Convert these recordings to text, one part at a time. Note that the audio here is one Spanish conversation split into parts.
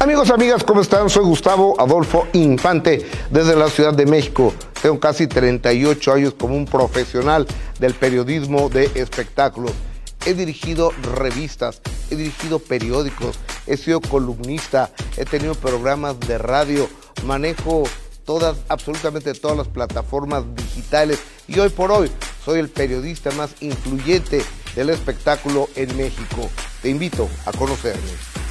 Amigos, amigas, ¿cómo están? Soy Gustavo Adolfo Infante desde la Ciudad de México. Tengo casi 38 años como un profesional del periodismo de espectáculos. He dirigido revistas, he dirigido periódicos, he sido columnista, he tenido programas de radio, manejo todas, absolutamente todas las plataformas digitales y hoy por hoy soy el periodista más influyente del espectáculo en México. Te invito a conocerme.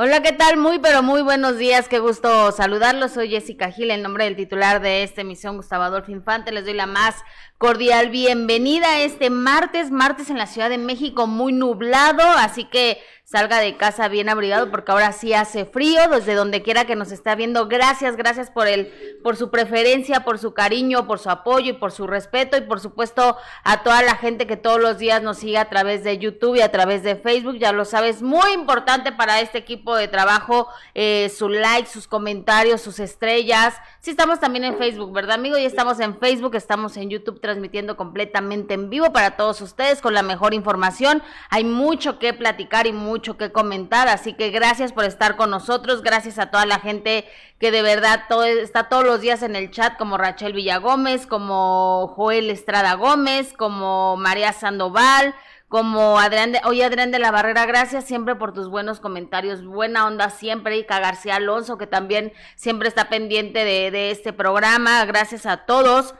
Hola, ¿qué tal? Muy, pero muy buenos días. Qué gusto saludarlos. Soy Jessica Gil, en nombre del titular de esta emisión, Gustavo Adolfo Infante. Les doy la más cordial bienvenida este martes, martes en la Ciudad de México, muy nublado, así que salga de casa bien abrigado porque ahora sí hace frío, desde donde quiera que nos está viendo. Gracias, gracias por el, por su preferencia, por su cariño, por su apoyo y por su respeto y por supuesto a toda la gente que todos los días nos sigue a través de YouTube y a través de Facebook. Ya lo sabes, muy importante para este equipo de trabajo, eh, su like, sus comentarios, sus estrellas. Sí estamos también en Facebook, ¿verdad, amigo? Y estamos en Facebook, estamos en YouTube transmitiendo completamente en vivo para todos ustedes con la mejor información. Hay mucho que platicar y mucho mucho que comentar, así que gracias por estar con nosotros, gracias a toda la gente que de verdad todo, está todos los días en el chat, como Rachel Villagómez, como Joel Estrada Gómez, como María Sandoval, como Adrián de, Adrián de la Barrera, gracias siempre por tus buenos comentarios, buena onda siempre, y García Alonso, que también siempre está pendiente de este programa, gracias a todos.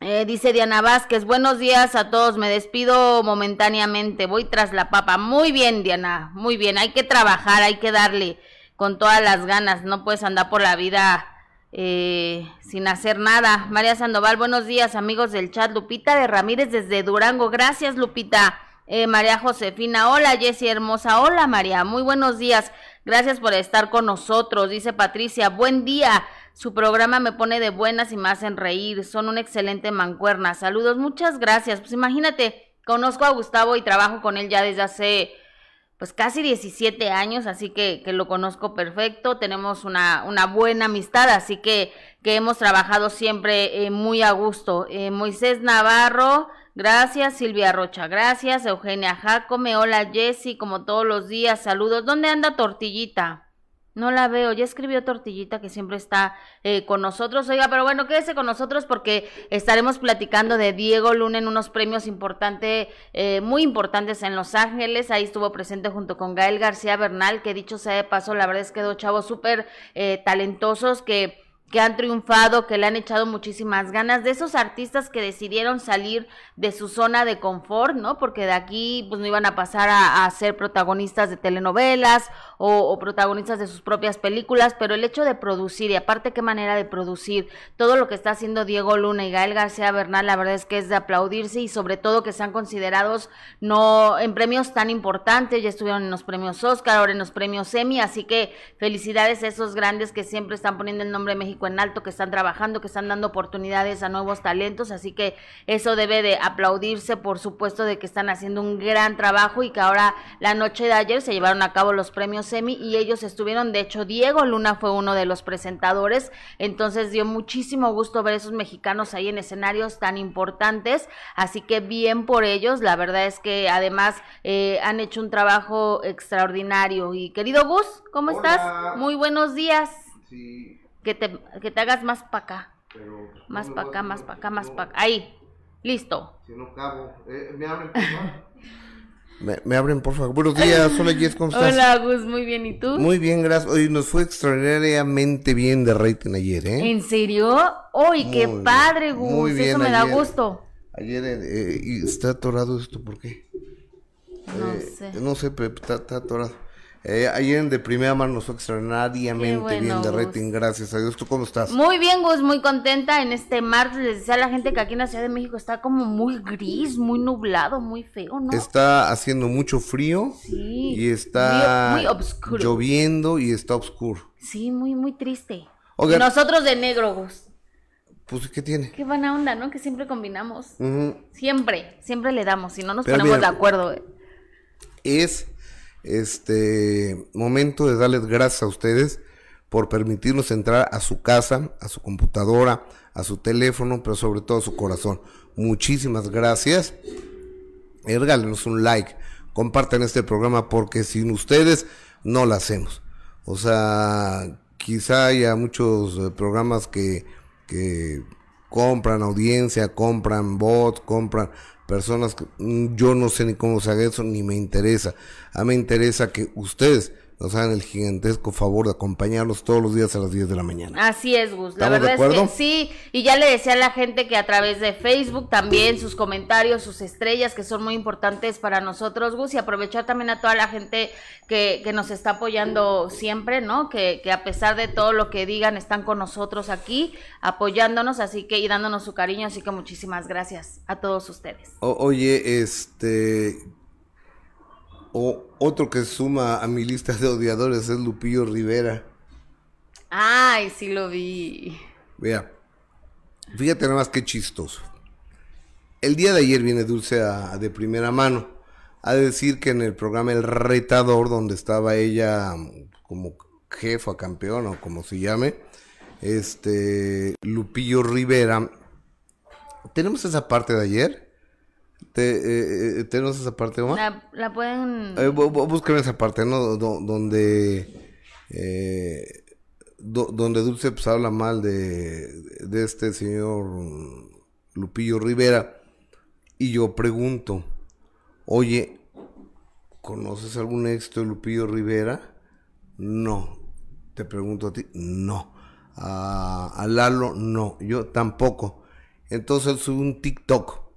Eh, dice Diana Vázquez, buenos días a todos, me despido momentáneamente, voy tras la papa. Muy bien, Diana, muy bien, hay que trabajar, hay que darle con todas las ganas, no puedes andar por la vida eh, sin hacer nada. María Sandoval, buenos días, amigos del chat. Lupita de Ramírez desde Durango, gracias Lupita. Eh, María Josefina, hola Jessie hermosa, hola María, muy buenos días, gracias por estar con nosotros, dice Patricia, buen día. Su programa me pone de buenas y me hacen reír. Son una excelente mancuerna. Saludos, muchas gracias. Pues imagínate, conozco a Gustavo y trabajo con él ya desde hace pues casi 17 años, así que, que lo conozco perfecto. Tenemos una, una buena amistad, así que, que hemos trabajado siempre eh, muy a gusto. Eh, Moisés Navarro, gracias. Silvia Rocha, gracias. Eugenia Jacome, hola Jessy, como todos los días, saludos. ¿Dónde anda Tortillita? No la veo, ya escribió Tortillita que siempre está eh, con nosotros. Oiga, pero bueno, quédese con nosotros porque estaremos platicando de Diego Luna en unos premios importantes, eh, muy importantes en Los Ángeles. Ahí estuvo presente junto con Gael García Bernal, que dicho sea de paso, la verdad es que dos chavos súper eh, talentosos que que han triunfado, que le han echado muchísimas ganas, de esos artistas que decidieron salir de su zona de confort, ¿no? Porque de aquí pues no iban a pasar a, ser protagonistas de telenovelas o, protagonistas de sus propias películas, pero el hecho de producir, y aparte qué manera de producir, todo lo que está haciendo Diego Luna y Gael García Bernal, la verdad es que es de aplaudirse y sobre todo que sean considerados no en premios tan importantes, ya estuvieron en los premios Oscar, ahora en los premios Emmy, así que felicidades a esos grandes que siempre están poniendo el nombre de México en alto, que están trabajando, que están dando oportunidades a nuevos talentos, así que eso debe de aplaudirse, por supuesto, de que están haciendo un gran trabajo y que ahora la noche de ayer se llevaron a cabo los premios Y ellos estuvieron, de hecho, Diego Luna fue uno de los presentadores, entonces dio muchísimo gusto ver esos mexicanos ahí en escenarios tan importantes, así que bien por ellos, la verdad es que además eh, han hecho un trabajo extraordinario y querido Gus, ¿cómo estás? Muy buenos días. Sí, que te, que te hagas más para acá. Pero, pues, más para acá, más para acá, más para acá. Ahí, listo. Si no cabo. Eh, ¿Me abren, Me, abren, por favor. Buenos días, hola Jess, ¿cómo estás? Hola Gus, muy bien, ¿y tú? Muy bien, gracias. Hoy nos fue extraordinariamente bien de rating ayer, ¿eh? ¿En serio? ¡Uy, qué padre, Gus! Muy bien, Eso me da gusto. Ayer eh, está atorado esto, ¿por qué? No eh, sé. No sé, pero está, está atorado. Eh, ayer de primera mano nos fue extraordinariamente bien de rating, gracias a Dios. ¿Tú cómo estás? Muy bien, Gus, muy contenta en este martes. Les decía a la gente que aquí en la Ciudad de México está como muy gris, muy nublado, muy feo, ¿no? Está haciendo mucho frío sí, y está muy, lloviendo y está oscuro. Sí, muy, muy triste. y nosotros de negro, Gus. Pues, ¿qué tiene? Qué buena onda, ¿no? Que siempre combinamos. Siempre, siempre le damos, si no nos ponemos de acuerdo. Eh. Es este momento de darles gracias a ustedes por permitirnos entrar a su casa, a su computadora, a su teléfono, pero sobre todo a su corazón. Muchísimas gracias. regálenos un like, compartan este programa porque sin ustedes no lo hacemos. O sea, quizá haya muchos eh, programas que, que compran audiencia, compran bots, compran personas mm, yo no sé ni cómo se haga eso, ni me interesa. A mí me interesa que ustedes nos hagan el gigantesco favor de acompañarnos todos los días a las 10 de la mañana. Así es, Gus. La verdad es que sí. Y ya le decía a la gente que a través de Facebook también sus comentarios, sus estrellas, que son muy importantes para nosotros, Gus, y aprovechar también a toda la gente que, que nos está apoyando siempre, ¿no? Que, que a pesar de todo lo que digan, están con nosotros aquí, apoyándonos, así que y dándonos su cariño. Así que muchísimas gracias a todos ustedes. oye, este, o otro que suma a mi lista de odiadores es Lupillo Rivera. Ay, sí lo vi. Vea, fíjate nada más qué chistoso. El día de ayer viene Dulce a, de primera mano a decir que en el programa El Retador, donde estaba ella como jefa, campeona o como se llame, este Lupillo Rivera. ¿Tenemos esa parte de ayer? Te, eh, ¿Tenemos esa parte, Omar? La, pueden... Eh, busquen esa parte, ¿no? donde... Eh, donde Dulce pues, habla mal de, de este señor Lupillo Rivera. Y yo pregunto, oye, ¿conoces algún éxito de Lupillo Rivera? No. Te pregunto a ti, no. A, a Lalo, no. Yo tampoco. Entonces él sube un TikTok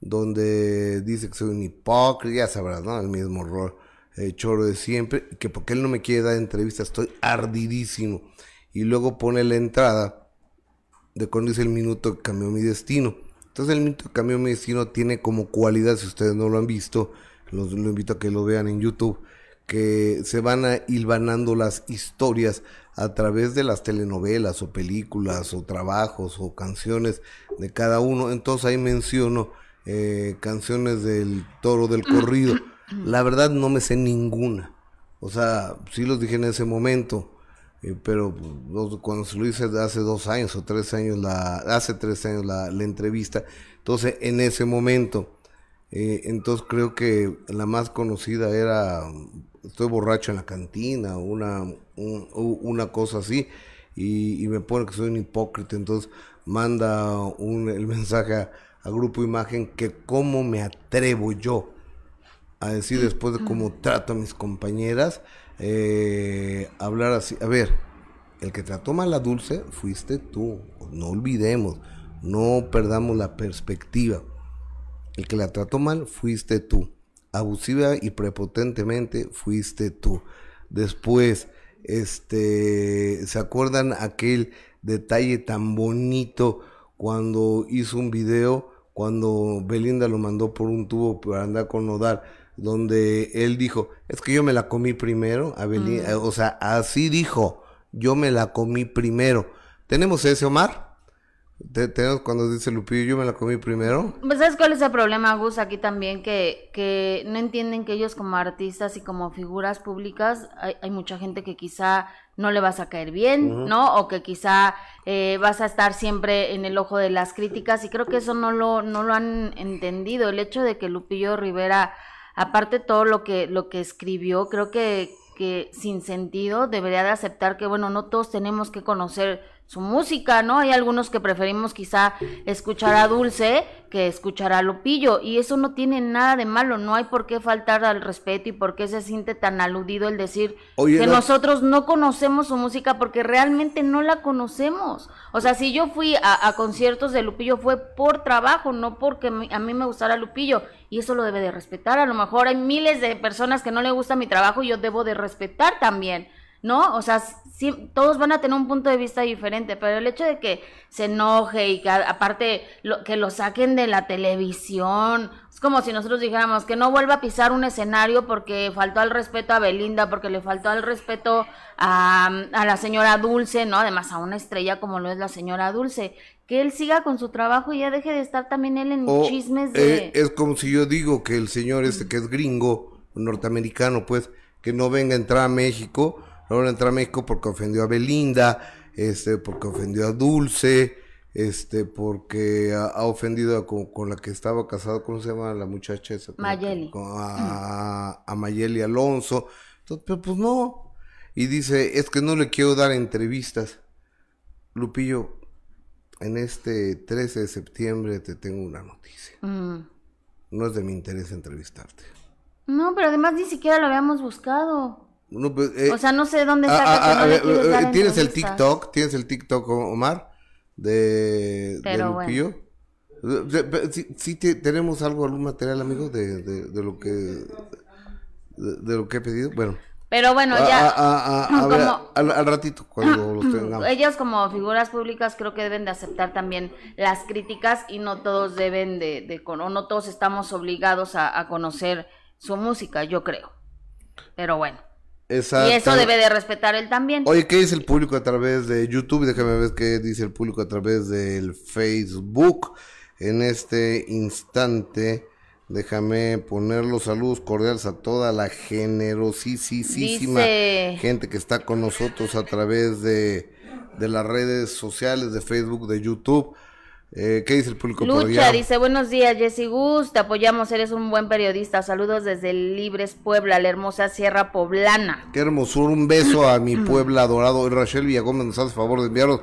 donde dice que soy un hipócrita, ya sabrás, ¿no? El mismo rol, el choro de siempre, que porque él no me quiere dar entrevista, estoy ardidísimo. Y luego pone la entrada de cuando dice el minuto que cambió mi destino. Entonces el minuto que cambió mi destino tiene como cualidad, si ustedes no lo han visto, los, lo invito a que lo vean en YouTube, que se van a hilvanando las historias a través de las telenovelas o películas o trabajos o canciones de cada uno. Entonces ahí menciono eh, canciones del toro del corrido. La verdad no me sé ninguna. O sea, sí los dije en ese momento, eh, pero cuando se lo hice hace dos años o tres años, la, hace tres años la, entrevista, entonces en ese momento, eh, entonces creo que la más conocida era Estoy borracho en la cantina, una, una cosa así, y, me pone que soy un hipócrita, entonces manda un, el mensaje a a Grupo Imagen que cómo me atrevo yo a decir después de cómo trato a mis compañeras, eh, hablar así. A ver, el que trató mal a Dulce fuiste tú, no olvidemos, no perdamos la perspectiva. El que la trató mal fuiste tú. Abusiva y prepotentemente fuiste tú. Después, este, ¿se acuerdan aquel detalle tan bonito cuando hizo un video cuando Belinda lo mandó por un tubo para andar con Nodal, donde él dijo, es que yo me la comí primero, a Belinda, mm. o sea, así dijo, yo me la comí primero. ¿Tenemos ese, Omar? Tenemos cuando dice Lupillo, yo me la comí primero. Pues ¿sabes cuál es el problema, Gus? Aquí también, que, que no entienden que ellos como artistas y como figuras públicas, hay, hay mucha gente que quizá no le vas a caer bien, ¿no? O que quizá eh, vas a estar siempre en el ojo de las críticas y creo que eso no lo, no lo han entendido. El hecho de que Lupillo Rivera, aparte todo lo que, lo que escribió, creo que, que sin sentido debería de aceptar que, bueno, no todos tenemos que conocer su música, ¿no? Hay algunos que preferimos quizá escuchar a Dulce que escuchar a Lupillo y eso no tiene nada de malo, no hay por qué faltar al respeto y por qué se siente tan aludido el decir que nosotros no conocemos su música porque realmente no la conocemos. O sea, si yo fui a, conciertos de Lupillo fue por trabajo, no porque a mí me gustara Lupillo y eso lo debe de respetar. A lo mejor hay miles de personas que no le gusta mi trabajo y yo debo de respetar también. ¿no? O sea, todos van a tener un punto de vista diferente, pero el hecho de que se enoje y que aparte lo, que lo saquen de la televisión, es como si nosotros dijéramos que no vuelva a pisar un escenario porque faltó al respeto a Belinda, porque le faltó al respeto a, a la señora Dulce, ¿no? Además a una estrella como lo es la señora Dulce. Que él siga con su trabajo y ya deje de estar también él en chismes de... Eh, es como si yo digo que el señor este que es gringo, norteamericano, pues, que no venga a entrar a México, Ahora entra a México porque ofendió a Belinda, este, porque ofendió a Dulce, este, porque ha, ofendido con, la que estaba casado, ¿cómo se llama la muchacha esa? Mayeli. a, a, Mayeli Alonso. pero pues no. Y dice, es que no le quiero dar entrevistas. Lupillo, en este 13 de septiembre te tengo una noticia. Mm. No es de mi interés entrevistarte. No, pero además ni siquiera lo habíamos buscado. Pues, eh, o sea, no sé dónde está. Eh, ¿Tienes el TikTok? ¿Tienes el TikTok, Omar? De, Lupillo. Sí, tenemos algo, algún material, amigo, de, de, lo que de, lo que he pedido. Bueno. Pero bueno, ya. al, ratito, cuando los tengamos. Ellos, como figuras públicas, creo que deben de aceptar también las críticas y no todos deben de. de o no todos estamos obligados a, conocer su música, yo creo. Pero bueno. Exacto. Y eso debe de respetar él también. Oye, ¿qué dice el público a través de YouTube? Déjame ver qué dice el público a través del Facebook en este instante. Déjame poner los saludos cordiales a toda la generosísima gente que está con nosotros a través de, las redes sociales, de Facebook, de YouTube. Eh, ¿Qué dice el público Lucha dice, buenos días Jessy Gus, te apoyamos, eres un buen periodista. Saludos desde Libres Puebla, la hermosa Sierra Poblana. Qué hermosura, un beso a mi Puebla adorado. Rachel Villagómez nos hace favor de enviarnos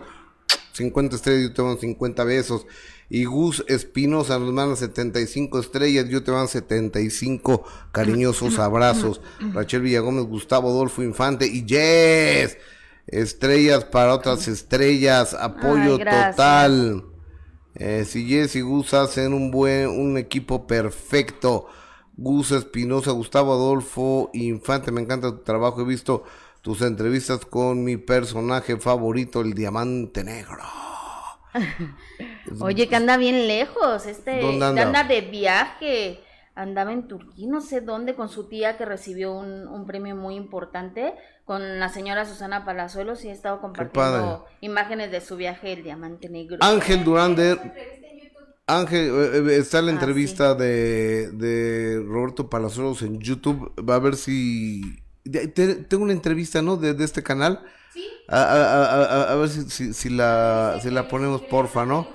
50 estrellas, yo tengo 50 besos. Y Gus Espinosa nos manda 75 estrellas, yo te mando 75 cariñosos abrazos. Rachel Villagómez, Gustavo Adolfo Infante y Yes, estrellas para otras estrellas, apoyo total. Eh, si Yes y Gus hacen un buen, un equipo perfecto. Gus Espinosa, Gustavo Adolfo Infante, me encanta tu trabajo, he visto tus entrevistas con mi personaje favorito, el Diamante Negro. Oye, que anda bien lejos, este anda? de viaje, andaba en Turquía, no sé dónde, con su tía que recibió un, premio muy importante, con la señora Susana Palazuelos y he estado compartiendo imágenes de su viaje, el Diamante Negro. Ángel Durán Ángel, eh, eh, está la ah, entrevista de, de Roberto Palazuelos en YouTube, va a ver si... Tengo una entrevista, ¿no? De, de este canal a, ver si, si, la, si la ponemos, porfa, ¿no?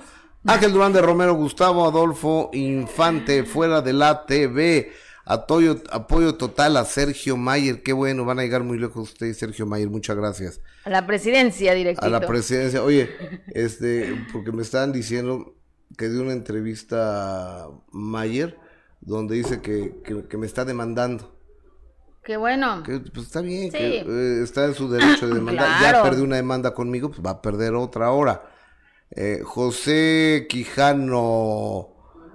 Ángel Durán de Romero, Gustavo Adolfo Infante, fuera de la TV. Apoyo, apoyo total a Sergio Mayer. Qué bueno, van a llegar muy lejos ustedes, Sergio Mayer. Muchas gracias. A la presidencia, directo. A la presidencia. Oye, este, porque me estaban diciendo que dio una entrevista a Mayer donde dice que, que me está demandando. Qué bueno. Que, pues está bien, que eh, está en su derecho de demandar. Ya perdió una demanda conmigo, pues va a perder otra ahora. Eh, José Quijano,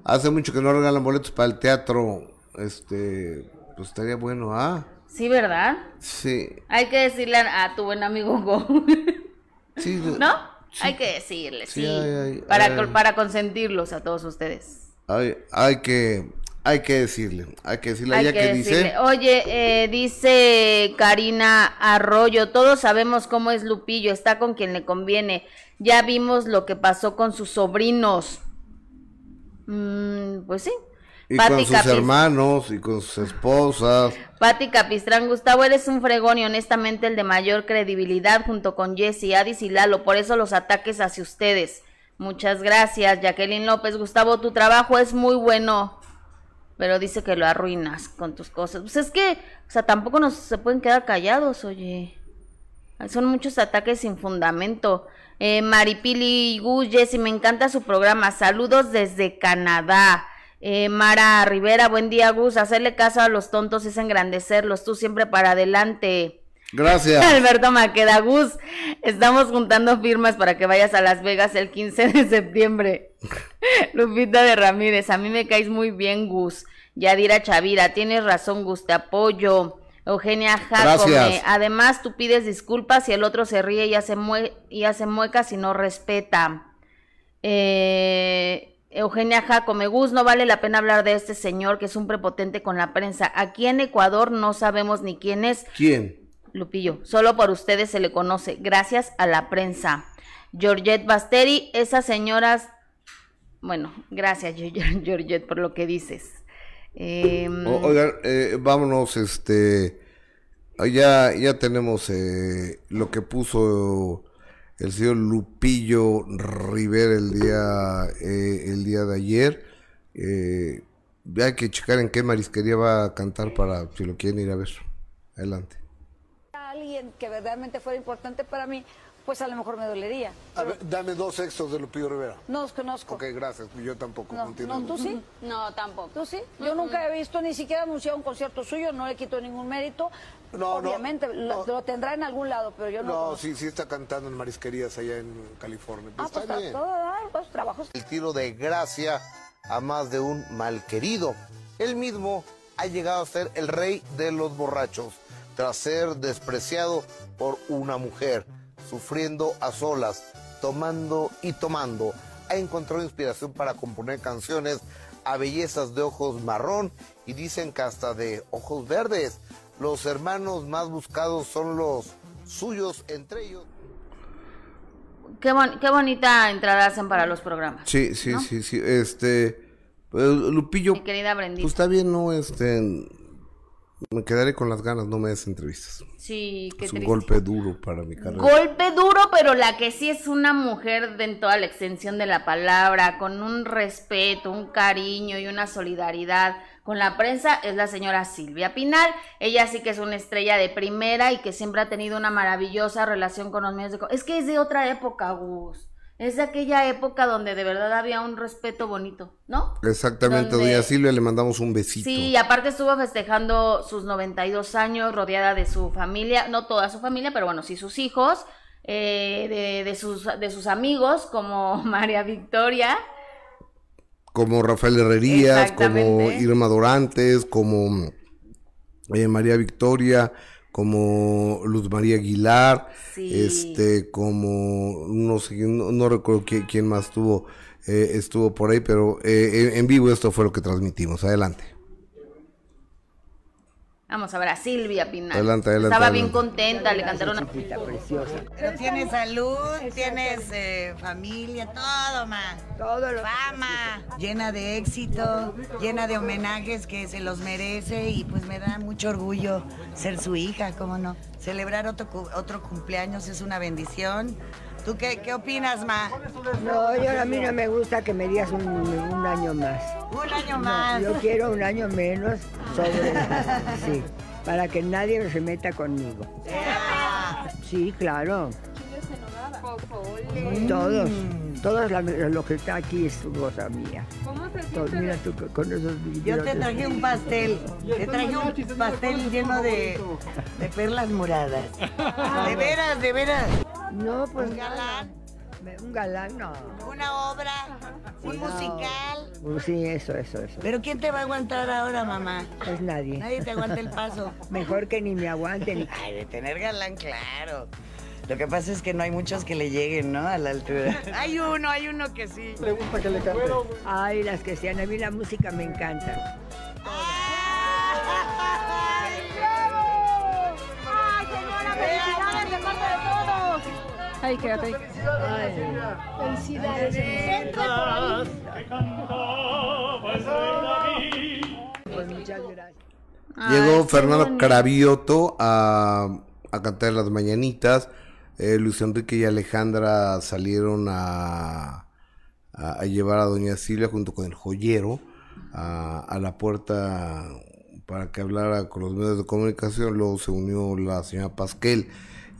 hace mucho que no regalan boletos para el teatro. Este, pues estaría bueno, ¿ah? Sí, ¿verdad? Sí. Hay que decirle a, tu buen amigo Go. sí, ¿No? Hay que decirle, sí. para, para consentirlos a todos ustedes. Hay, hay que hay que decirle, hay que decirle, hay que, dice. Oye, eh, dice Karina Arroyo, todos sabemos cómo es Lupillo, está con quien le conviene. Ya vimos lo que pasó con sus sobrinos. Mm, pues sí. Y con sus hermanos y con sus esposas. Pati Capistrán, Gustavo, eres un fregón y honestamente el de mayor credibilidad junto con Jesse, Adis y Lalo. Por eso los ataques hacia ustedes. Muchas gracias, Jacqueline López. Gustavo, tu trabajo es muy bueno pero dice que lo arruinas con tus cosas. Pues es que, o sea, tampoco nos se pueden quedar callados, oye. Son muchos ataques sin fundamento. Eh, Maripili Gus, Jessy, me encanta su programa. Saludos desde Canadá. Eh, Mara Rivera, buen día, Gus. Hacerle caso a los tontos es engrandecerlos. Tú siempre para adelante. Gracias. Alberto Maqueda, Gus. Estamos juntando firmas para que vayas a Las Vegas el 15 de septiembre. Lupita de Ramírez, a mí me caes muy bien, Gus. Yadira Chavira, tienes razón, Gus, te apoyo. Eugenia Jacome, además tú pides disculpas y el otro se ríe y hace, y hace muecas y no respeta. Eh, Eugenia Jacome, Gus, no vale la pena hablar de este señor que es un prepotente con la prensa. Aquí en Ecuador no sabemos ni quién es. ¿Quién? Lupillo, solo por ustedes se le conoce, gracias a la prensa. Georgette Basteri, esas señoras bueno, gracias, Georgette, por lo que dices. Em, oigan, eh, vámonos, este, ya, ya tenemos eh, lo que puso el señor Lupillo Rivera el día, eh, el día de ayer. Eh, hay que checar en qué marisquería va a cantar para si lo quieren ir a ver. Adelante. Alguien que verdaderamente fuera importante para mí, pues a lo mejor me dolería. A ver, dame dos exos de Lupillo Rivera. No los conozco. Ok, gracias. Yo tampoco. No, continúo. no, ¿tú sí? No, tampoco. ¿Tú sí? Yo nunca he visto ni siquiera anunciado un concierto suyo, no le quito ningún mérito. No, no, Obviamente, lo, no. lo tendrá en algún lado, pero yo no. No, sí, sí está cantando en marisquerías allá en California. Ah, pues está está bien. todo, ah, pues trabajos. El tiro de gracia a más de un malquerido. Él mismo ha llegado a ser el rey de los borrachos, tras ser despreciado por una mujer, sufriendo a solas, tomando y tomando. Ha encontrado inspiración para componer canciones a bellezas de ojos marrón y dicen que hasta de ojos verdes. Los hermanos más buscados son los suyos entre ellos. Qué, bon- qué bonita entrada hacen para los programas. Sí, sí, ¿no? sí, sí. Este, pues, Lupillo, Mi querida Brendita. pues está bien, no, este, me quedaré con las ganas, no me des entrevistas. Sí, qué es un triste. golpe duro para mi carrera. Golpe duro, pero la que sí es una mujer de en toda la extensión de la palabra, con un respeto, un cariño y una solidaridad con la prensa, es la señora Silvia Pinal. Ella sí que es una estrella de primera y que siempre ha tenido una maravillosa relación con los medios de... Es que es de otra época, Gus. Es de aquella época donde de verdad había un respeto bonito, ¿no? Exactamente, donde- doña Silvia, le mandamos un besito. Sí, y aparte estuvo festejando sus 92 años rodeada de su familia, no toda su familia, pero bueno, sí sus hijos, eh, de, de sus, de sus amigos como María Victoria. Como Rafael Herrerías, como. Irma Dorantes, como eh, María Victoria, como Luz María Aguilar, Sí. este, como no sé, no, no recuerdo quién, quién más estuvo, eh, estuvo por ahí, pero eh, en en vivo esto fue lo que transmitimos. Adelante. Vamos a ver a Silvia Pinal. Adelante, adelante, Estaba bien contenta, le cantaron una... Pero tienes salud, tienes eh, familia, todo, ma. Todo lo Fama, llena de éxito, llena de homenajes que se los merece y pues me da mucho orgullo ser su hija, ¿cómo no? Celebrar otro, cu- otro cumpleaños es una bendición. ¿Tú qué, qué opinas, ma? No, yo a mí no me gusta que me digas un, un año más. Un año más. Yo quiero un año menos sobre sí, para que nadie se meta conmigo. Ah, Sí, claro. Todos, todos la- lo que está aquí es cosa mía. Todos, mira tú con- esos Yo te traje un pastel, te traje un pastel lleno de, de perlas moradas. De veras, de veras. No, pues Un galán. Un galán, no. Una obra, un No. musical. Pues sí, eso, eso, eso. Pero ¿quién te va a aguantar ahora, mamá? Pues nadie. Nadie te aguanta el paso. Mejor que ni me aguanten. Ay, de tener galán, claro. Lo que pasa es que no hay muchos que le lleguen, ¿no? A la altura. Hay uno, hay uno que sí. Ay, las que sean, a mí la música me encanta. Ay, quédate. Pues muchas gracias. Llegó Fernando. Cravioto a, a cantar las mañanitas. Eh, Luis Enrique y Alejandra salieron a, a, a llevar a Doña Silvia junto con el joyero a, a la puerta para que hablara con los medios de comunicación. Luego se unió la señora Pasquel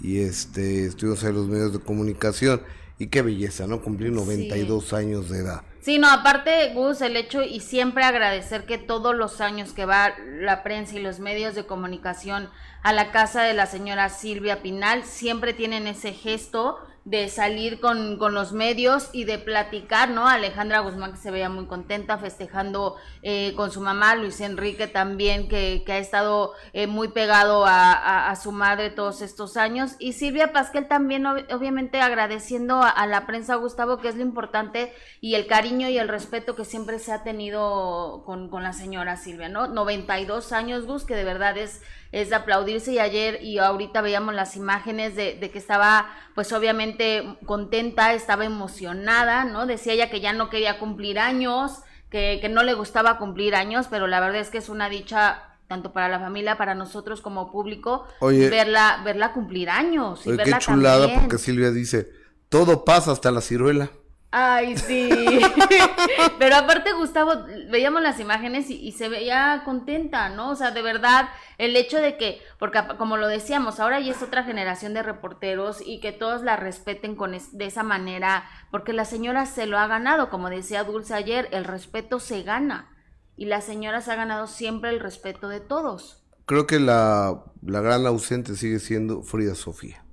y este estuvimos en los medios de comunicación. Y qué belleza, ¿no? Cumplir 92 años de edad. Sí, no, aparte, Gus, el hecho y siempre agradecer que todos los años que va la prensa y los medios de comunicación a la casa de la señora Silvia Pinal, siempre tienen ese gesto de salir con, con los medios y de platicar, ¿no? Alejandra Guzmán que se veía muy contenta festejando eh, con su mamá, Luis Enrique también que, que ha estado eh, muy pegado a, a- su madre todos estos años y Silvia Pasquel también ob- obviamente agradeciendo a, a la prensa Gustavo que es lo importante y el cariño y el respeto que siempre se ha tenido con, con la señora Silvia, ¿no? 92 años, Gus, que de verdad es, es de aplaudirse y ayer y ahorita veíamos las imágenes de, de que estaba pues obviamente contenta, estaba emocionada, ¿no? Decía ella que ya no quería cumplir años, que, que no le gustaba cumplir años, pero la verdad es que es una dicha tanto para la familia, para nosotros como público, Oye. verla, verla cumplir años y Oye, qué verla chulada, también. porque Silvia dice, Todo pasa hasta la ciruela. Ay, sí. Pero aparte, Gustavo, veíamos las imágenes y, se veía contenta, ¿no? O sea, de verdad, el hecho de que, porque como lo decíamos, ahora ya es otra generación de reporteros y que todos la respeten con de esa manera, porque la señora se lo ha ganado, como decía Dulce ayer, el respeto se gana. Y la señora se ha ganado siempre el respeto de todos. Creo que la, la gran ausente sigue siendo Frida Sofía.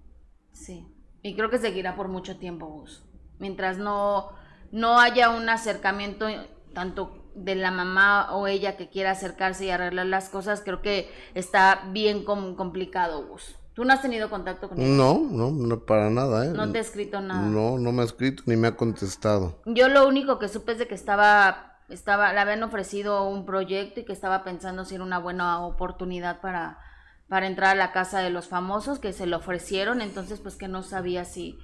Sí. Y creo que seguirá por mucho tiempo, Gus mientras no, no haya un acercamiento tanto de la mamá o ella que quiera acercarse y arreglar las cosas, creo que está bien complicado, Gus. ¿Tú no has tenido contacto con él? No, no, no para nada, ¿eh? No te ha escrito nada. No, no me ha escrito ni me ha contestado. Yo lo único que supe es de que estaba, estaba, le habían ofrecido un proyecto y que estaba pensando si era una buena oportunidad para, para entrar a la casa de los famosos que se le ofrecieron, entonces pues que no sabía si,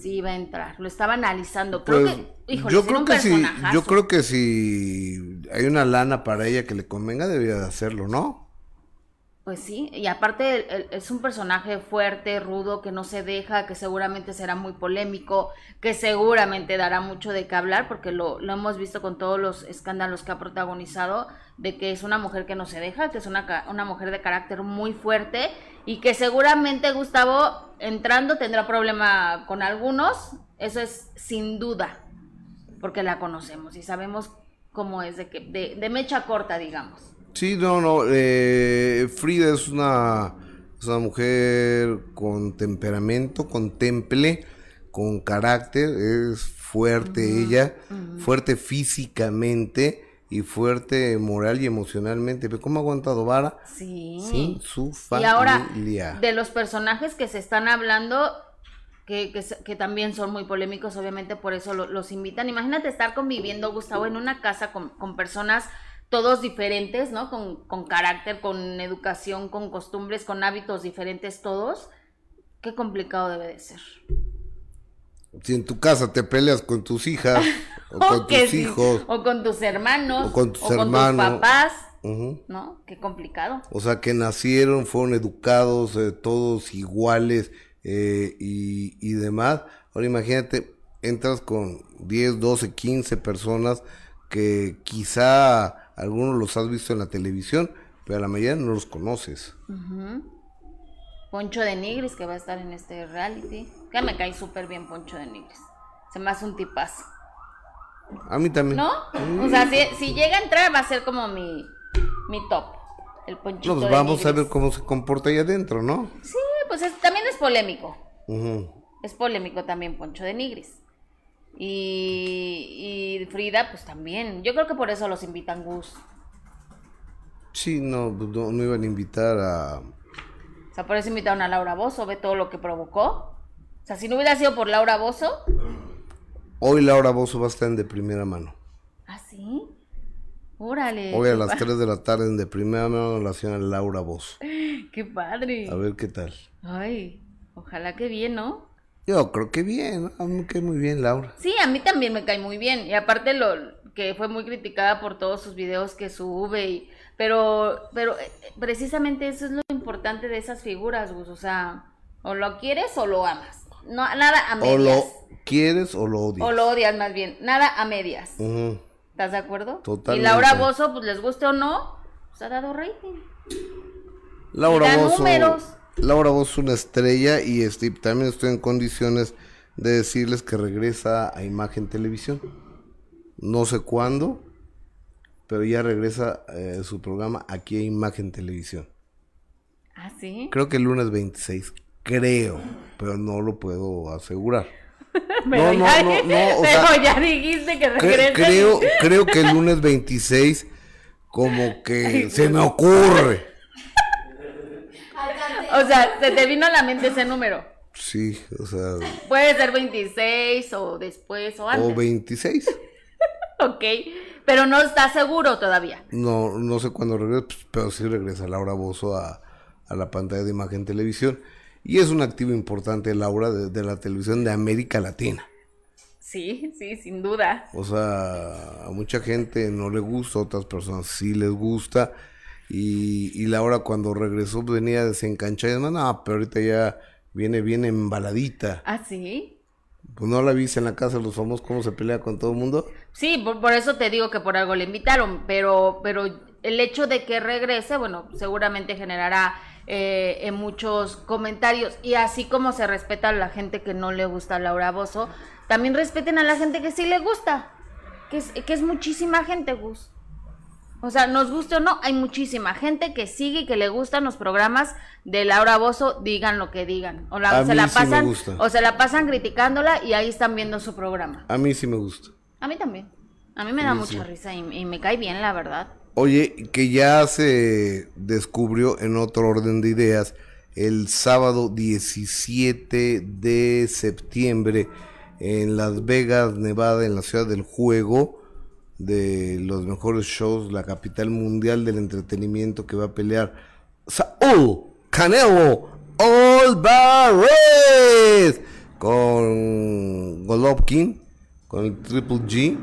si iba a entrar. Lo estaba analizando. Creo pues, que, yo creo que si, yo creo que si hay una lana para ella que le convenga, debería de hacerlo, ¿no? Pues sí, y aparte es un personaje fuerte, rudo, que no se deja, que seguramente será muy polémico, que seguramente dará mucho de qué hablar, porque lo, lo hemos visto con todos los escándalos que ha protagonizado, de que es una mujer que no se deja, que es una, una mujer de carácter muy fuerte, y que seguramente Gustavo, entrando, tendrá problema con algunos, eso es sin duda, porque la conocemos y sabemos cómo es de, que, de, de mecha corta, digamos. Sí, no, no. Eh, Frida es una, una mujer con temperamento, con temple, con carácter. Es fuerte ella, fuerte físicamente y fuerte moral y emocionalmente. ¿Cómo ha aguantado Vara? Sí. Sin su familia. Y ahora, de los personajes que se están hablando, que, que, también son muy polémicos, obviamente por eso los invitan. Imagínate estar conviviendo, Gustavo, en una casa con, con personas todos diferentes, ¿no? Con, con, carácter, con educación, con costumbres, con hábitos diferentes todos, qué complicado debe de ser. Si en tu casa te peleas con tus hijas, o, con tus hijos, o con tus hermanos, o con tus, hermanos, papás, ¿no? Qué complicado. O sea, que nacieron, fueron educados, eh, todos iguales eh, y, y demás. Ahora imagínate, entras con 10, 12, 15 personas que quizá algunos los has visto en la televisión, pero a la mayoría no los conoces. Poncho de Nigris, que va a estar en este reality. Que me cae súper bien Poncho de Nigris. Se me hace un tipazo. A mí también. ¿No? O sea, si, llega a entrar va a ser como mi, mi top. El Ponchito Nos vamos a ver cómo se comporta ahí adentro, ¿no? Sí, pues también es polémico. Es polémico también Poncho de Nigris. Y, y Frida, pues también. Yo creo que por eso los invitan Gus. Sí, no, no, iban a invitar a... O sea, por eso invitaron a Laura Bozo, ve todo lo que provocó. O sea, si no hubiera sido por Laura Bozo... Hoy Laura Bozo va a estar en de primera mano. ¿Ah, sí? Órale. Hoy a las 3 de la tarde en de primera mano la señora Laura Bozo. ¡Qué padre! A ver qué tal. Ay, ojalá que bien, ¿no? Yo creo que bien, a mí me cae muy bien Laura. Sí, a mí también me cae muy bien. Y aparte lo que fue muy criticada por todos sus videos que sube y pero pero eh, precisamente eso es lo importante de esas figuras, Gus, o sea, o lo quieres o lo amas. No nada a medias. O lo quieres o lo odias. O lo odias más bien, nada a medias. ¿Estás de acuerdo? Totalmente. Y Laura Bozo, pues les guste o no, pues ha dado rating. Laura Bozo. números Laura es una estrella y este, también estoy en condiciones de decirles que regresa a Imagen Televisión. No sé cuándo, pero ya regresa eh, su programa aquí a Imagen Televisión. ¿Ah, sí? Creo que el lunes 26, creo, pero no lo puedo asegurar. no, no, no, no, pero ya dijiste que regresa. Creo, creo que el lunes 26 como que se me ocurre. O sea, se te vino a la mente ese número. Sí, o sea. Puede ser 26 o después o antes. O 26. ok, pero no está seguro todavía. No, no sé cuándo regresa, pues, pero sí regresa Laura Bozo a, la pantalla de imagen televisión. Y es un activo importante, Laura, de, la televisión de América Latina. Sí, sí, sin duda. O sea, a mucha gente no le gusta, a otras personas sí les gusta. Y, y Laura cuando regresó venía desencanchada y no, pero ahorita ya viene bien embaladita. ¿Ah, sí? Pues no la viste en la casa de los famosos cómo se pelea con todo el mundo. Sí, por, eso te digo que por algo le invitaron, pero, pero el hecho de que regrese, bueno, seguramente generará eh, en muchos comentarios. Y así como se respeta a la gente que no le gusta a Laura Bozo, también respeten a la gente que sí le gusta, que es, que es muchísima gente, Gus. O sea, nos guste o no, hay muchísima gente que sigue y que le gustan los programas de Laura Bozo, digan lo que digan. O, la, se la pasan, o se la pasan criticándola y ahí están viendo su programa. A mí sí me gusta. A mí también. A mí me da mucha risa y, y, me cae bien, la verdad. Oye, que ya se descubrió en otro orden de ideas el sábado 17 de septiembre en Las Vegas, Nevada, en la ciudad del juego de los mejores shows, la capital mundial del entretenimiento que va a pelear Saúl Canelo Alvarez con Golovkin con el Triple G,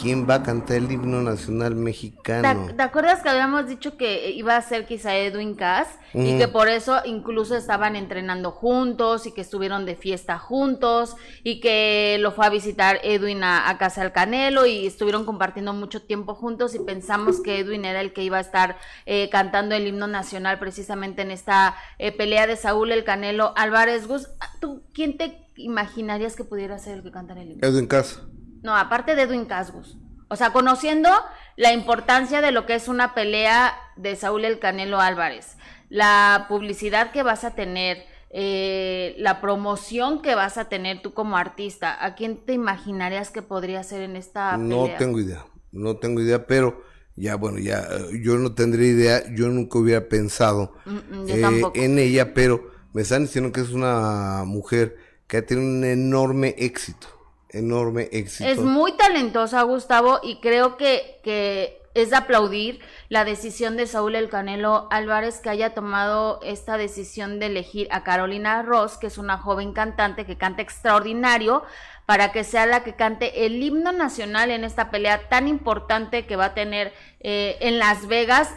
¿quién va a cantar el himno nacional mexicano? ¿Te, acuerdas que habíamos dicho que iba a ser quizá Edwin Cass y que por eso incluso estaban entrenando juntos y que estuvieron de fiesta juntos y que lo fue a visitar Edwin a, casa del Canelo y estuvieron compartiendo mucho tiempo juntos y pensamos que Edwin era el que iba a estar eh, cantando el himno nacional precisamente en esta eh, pelea de Saúl el Canelo Álvarez Gus. ¿Tú quién te imaginarías que pudiera ser el que cantara el himno? Edwin Cass. No, aparte de Edwin Casgus. O sea, conociendo la importancia de lo que es una pelea de Saúl El Canelo Álvarez, la publicidad que vas a tener, eh, la promoción que vas a tener tú como artista, ¿a quién te imaginarías que podría ser en esta pelea? No tengo idea, no tengo idea, pero ya bueno, ya yo no tendría idea, yo nunca hubiera pensado mm, mm, eh, en ella, pero me están diciendo que es una mujer que tenido un enorme éxito, enorme éxito. Es muy talentosa, Gustavo, y creo que, que es de aplaudir la decisión de Saúl El Canelo Álvarez que haya tomado esta decisión de elegir a Carolina Ross, que es una joven cantante que canta extraordinario, para que sea la que cante el himno nacional en esta pelea tan importante que va a tener eh, en Las Vegas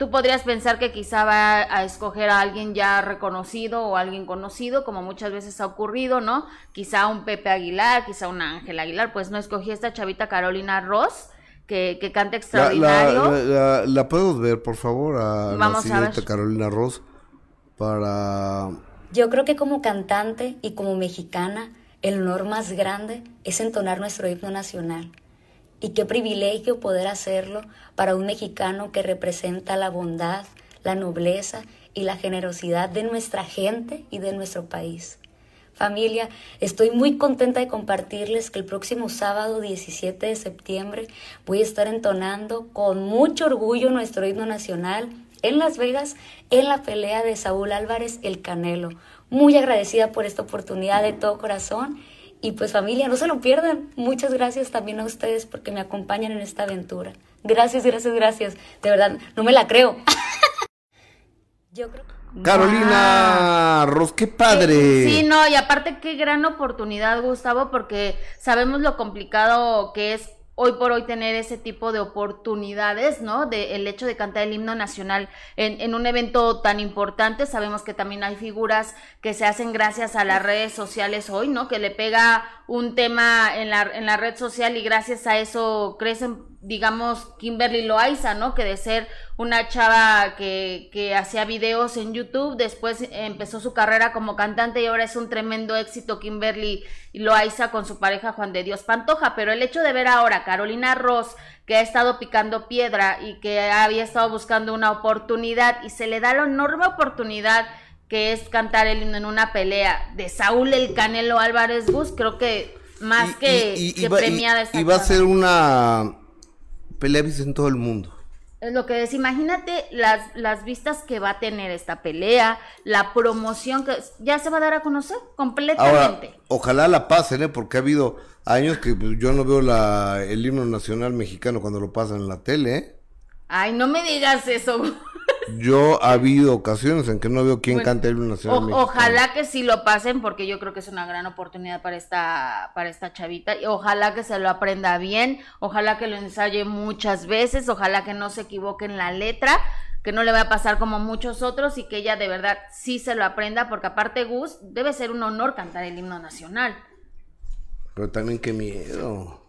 Tú podrías pensar que quizá va a escoger a alguien ya reconocido o alguien conocido, como muchas veces ha ocurrido, ¿no? Quizá un Pepe Aguilar, quizá un Ángel Aguilar, pues no escogí a esta chavita Carolina Ross, que, que canta extraordinario. La, la, podemos ver, por favor, a la señorita Carolina Ross para... Yo creo que como cantante y como mexicana, el honor más grande es entonar nuestro himno nacional. Y qué privilegio poder hacerlo para un mexicano que representa la bondad, la nobleza y la generosidad de nuestra gente y de nuestro país. Familia, estoy muy contenta de compartirles que el próximo sábado 17 de septiembre voy a estar entonando con mucho orgullo nuestro himno nacional en Las Vegas en la pelea de Saúl Álvarez el Canelo. Muy agradecida por esta oportunidad de todo corazón y pues familia, no se lo pierdan. Muchas gracias también a ustedes porque me acompañan en esta aventura. Gracias, gracias, gracias. De verdad, no me la creo. Yo creo Carolina Ros, qué padre. Sí, no, y aparte qué gran oportunidad, Gustavo, porque sabemos lo complicado que es hoy por hoy tener ese tipo de oportunidades, ¿no? De el hecho de cantar el himno nacional en, en, un evento tan importante. Sabemos que también hay figuras que se hacen gracias a las redes sociales hoy, ¿no? Que le pega un tema en la, en la red social y gracias a eso crecen digamos, Kimberly Loaiza, ¿no? Que de ser una chava que, que hacía videos en YouTube, después empezó su carrera como cantante y ahora es un tremendo éxito Kimberly Loaiza con su pareja Juan de Dios Pantoja. Pero el hecho de ver ahora Carolina Ross, que ha estado picando piedra y que había estado buscando una oportunidad y se le da la enorme oportunidad que es cantar el himno en una pelea de Saúl el Canelo Álvarez Gus, creo que más que, premiada y va a ser una pelea en todo el mundo. Lo que es, imagínate las, las vistas que va a tener esta pelea, la promoción que ya se va a dar a conocer completamente. ojalá la pasen, ¿eh? porque ha habido años que pues, yo no veo la, el himno nacional mexicano cuando lo pasan en la tele. ¿eh? Ay, no me digas eso. Yo ha habido ocasiones en que no veo quién canta el nacional. ojalá que sí lo pasen porque yo creo que es una gran oportunidad para esta para esta chavita y ojalá que se lo aprenda bien, ojalá que lo ensaye muchas veces, ojalá que no se equivoque en la letra, que no le vaya a pasar como muchos otros y que ella de verdad sí se lo aprenda porque aparte Gus debe ser un honor cantar el himno nacional. Pero también qué miedo.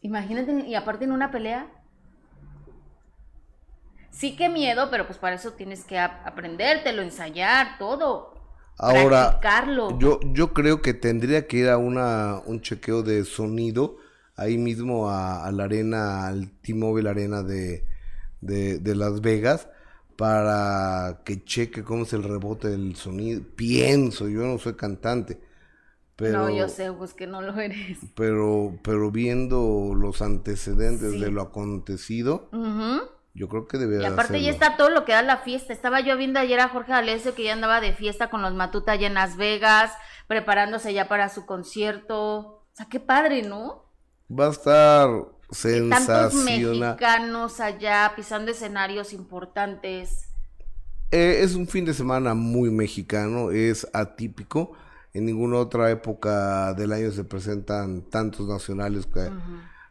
Imagínate, y aparte en una pelea. Sí, qué miedo, pero pues para eso tienes que aprendértelo, ensayar, todo. Ahora, yo, yo creo que tendría que ir a una, un chequeo de sonido ahí mismo a, la arena, al T-Mobile Arena de, de, Las Vegas para que cheque cómo es el rebote del sonido. Pienso, yo no soy cantante. Pero, no, yo sé, pues que no lo eres. Pero, pero viendo los antecedentes de lo acontecido, yo creo que debería Y aparte ya está todo lo que da la fiesta. Estaba yo viendo ayer a Jorge Alessio que ya andaba de fiesta con los Matuta allá en Las Vegas, preparándose ya para su concierto. O sea, qué padre, ¿no? Va a estar sensacional. Tantos mexicanos allá pisando escenarios importantes. Eh, es un fin de semana muy mexicano, es atípico. En ninguna otra época del año se presentan tantos nacionales que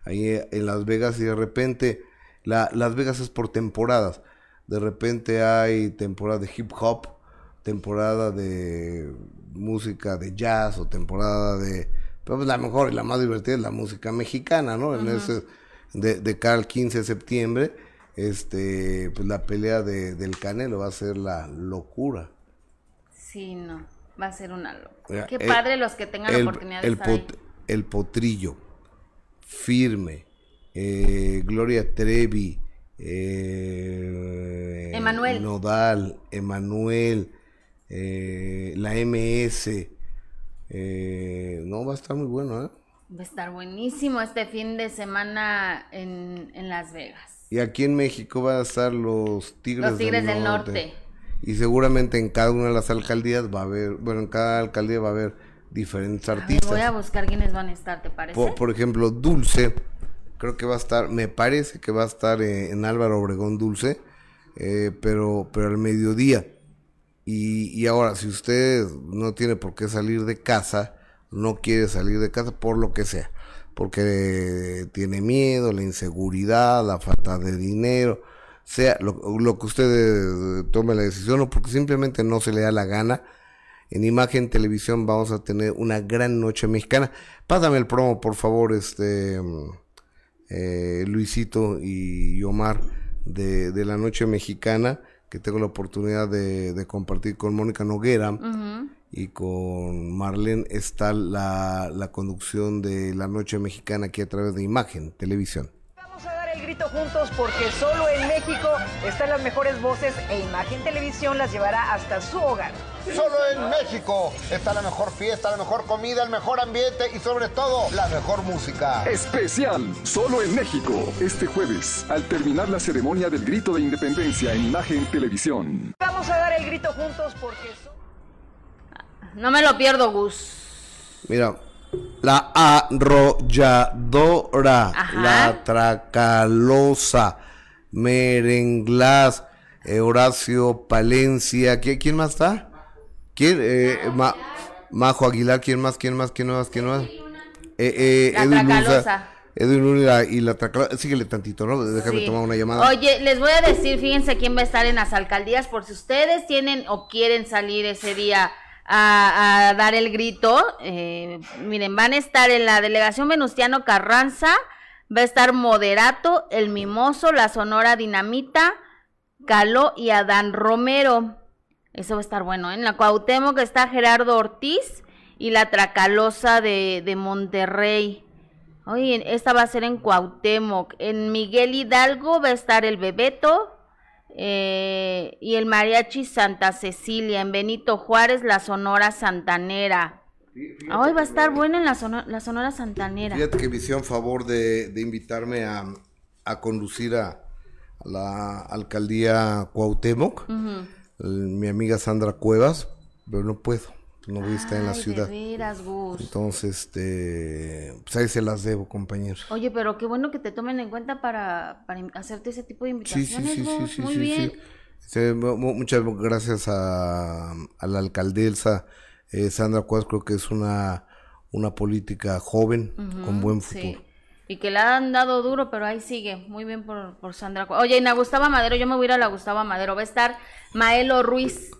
ahí en Las Vegas y de repente la, Las Vegas es por temporadas. De repente hay temporada de hip hop, temporada de música de jazz o temporada de... Pero pues la mejor y la más divertida es la música mexicana, ¿no? En ese, de, de cada 15 de septiembre, este, pues la pelea de, del Canelo va a ser la locura. Sí, no, va a ser una locura. Qué padre los que tengan la oportunidad de estar ahí. El potrillo, firme, eh, Gloria Trevi, eh, Emanuel. Nodal, Emanuel, eh, la MS. no, va a estar muy bueno, Va a estar buenísimo este fin de semana en, Las Vegas. Y aquí en México van a estar los Tigres, los tigres del, norte. Y seguramente en cada una de las alcaldías va a haber, bueno, en cada alcaldía va a haber diferentes artistas. voy a buscar quiénes van a estar, ¿te parece? por ejemplo, Dulce creo que va a estar, me parece que va a estar eh, en Álvaro Obregón Dulce, eh, pero, pero al mediodía. Y, y, ahora, si usted no tiene por qué salir de casa, no quiere salir de casa por lo que sea, porque tiene miedo, la inseguridad, la falta de dinero, sea lo, lo que usted eh, tome la decisión o porque simplemente no se le da la gana, en Imagen Televisión vamos a tener una gran noche mexicana. Pásame el promo, por favor, este... Eh, Luisito y, Omar de, la Noche Mexicana, que tengo la oportunidad de, compartir con Mónica Noguera y con Marlene está la, la conducción de la Noche Mexicana aquí a través de Imagen, Televisión grito juntos porque solo en México están las mejores voces e Imagen Televisión las llevará hasta su hogar. Solo en México está la mejor fiesta, la mejor comida, el mejor ambiente y sobre todo la mejor música. Especial, solo en México, este jueves, al terminar la ceremonia del grito de independencia en Imagen Televisión. Vamos a dar el grito juntos porque... No me lo pierdo, Gus. Mira, la arrolladora, la tracalosa, merenglás, eh, Horacio Palencia, ¿quién, más está? ¿Quién? Eh, Majo Aguilar, ¿quién más? ¿Quién más? ¿Quién más? ¿Quién más? Eh, la Edwin tracalosa. Edwin y la tracalosa. Síguele tantito, ¿no? Déjame tomar una llamada. Oye, les voy a decir, fíjense quién va a estar en las alcaldías por si ustedes tienen o quieren salir ese día a, dar el grito. Eh, miren, van a estar en la delegación Venustiano Carranza, va a estar Moderato, El Mimoso, La Sonora Dinamita, Caló y Adán Romero. Eso va a estar bueno. ¿eh? En la Cuauhtémoc está Gerardo Ortiz y la Tracalosa de, de Monterrey. Oye, esta va a ser en Cuauhtémoc. En Miguel Hidalgo va a estar el Bebeto, eh, y el Mariachi Santa Cecilia, en Benito Juárez, la Sonora Santanera. Hoy va a estar bueno en la, la Sonora Santanera. Fíjate que me hicieron favor de, invitarme a, a conducir a, la alcaldía Cuauhtémoc, mi amiga Sandra Cuevas, pero no puedo no voy a estar en la ciudad. Entonces, este, pues ahí se las debo, compañeros. Oye, pero qué bueno que te tomen en cuenta para, para hacerte ese tipo de invitaciones. Sí, sí, sí, sí, Muy bien. muchas gracias a, a la alcaldesa eh, Sandra Cuevas, creo que es una, una política joven con buen futuro. Y que le han dado duro, pero ahí sigue. Muy bien por, por Sandra Cuevas. Oye, y la Gustavo Madero, yo me voy a ir a la Gustavo Madero. Va a estar Maelo Ruiz.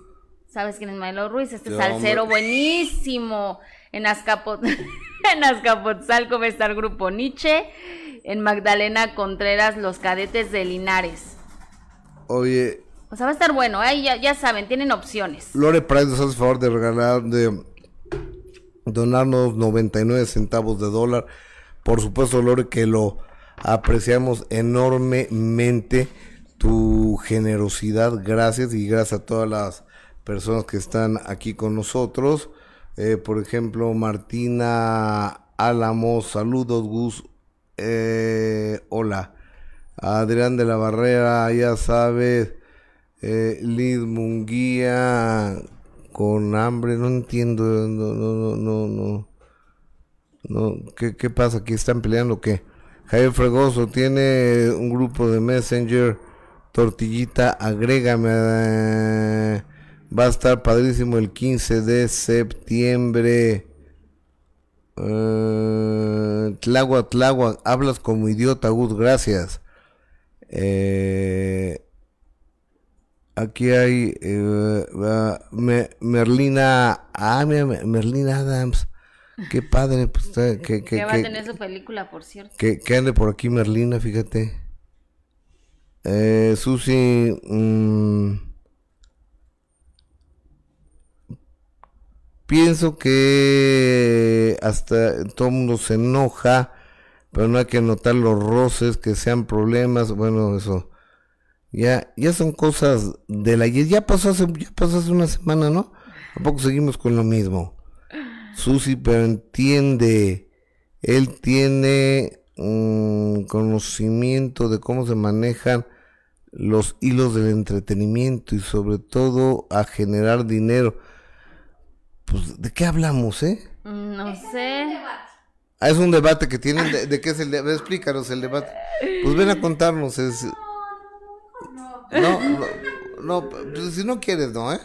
¿Sabes quién es Maelo Ruiz? Este salsero buenísimo. En, Azcapot en Azcapotzalco va a estar Grupo Nietzsche. En Magdalena Contreras, los cadetes de Linares. Oye. O sea, va a estar bueno, ahí ya, ya, saben, tienen opciones. Lore Price nos hace favor de regalar, de donarnos 99 centavos de dólar. Por supuesto, Lore, que lo apreciamos enormemente tu generosidad. Gracias y gracias a todas las personas que están aquí con nosotros. Eh, por ejemplo, Martina Álamos, saludos, Gus. Eh, hola. Adrián de la Barrera, ya sabes. Eh, Liz Munguía, con hambre, no entiendo, no, no, no, no, no, ¿qué, qué pasa? ¿Aquí están peleando qué? Javier Fregoso tiene un grupo de Messenger, Tortillita, agrégame, eh, va a estar padrísimo el 15 de septiembre. Uh, Tlagua, Tlagua, hablas como idiota, Gus, gracias. Eh, Aquí hay eh, Merlina, ah, Merlina Adams. Qué padre, pues que, que, va a tener su película, por cierto. Que, ande por aquí Merlina, fíjate. Eh, Susi, mm, pienso que hasta todo el mundo se enoja, pero no hay que notar los roces, que sean problemas, bueno, eso ya, ya son cosas de la ya pasó hace, ya pasó hace una semana, ¿no? ¿A poco seguimos con lo mismo? Susi, pero entiende, él tiene un conocimiento de cómo se manejan los hilos del entretenimiento y sobre todo a generar dinero. Pues, ¿de qué hablamos, eh? No sé. Ah, es un debate que tienen, ¿de, qué es el debate? Explícanos el debate. Pues ven a contarnos, es... No, no, no, pues, si no quieres, no, ¿eh?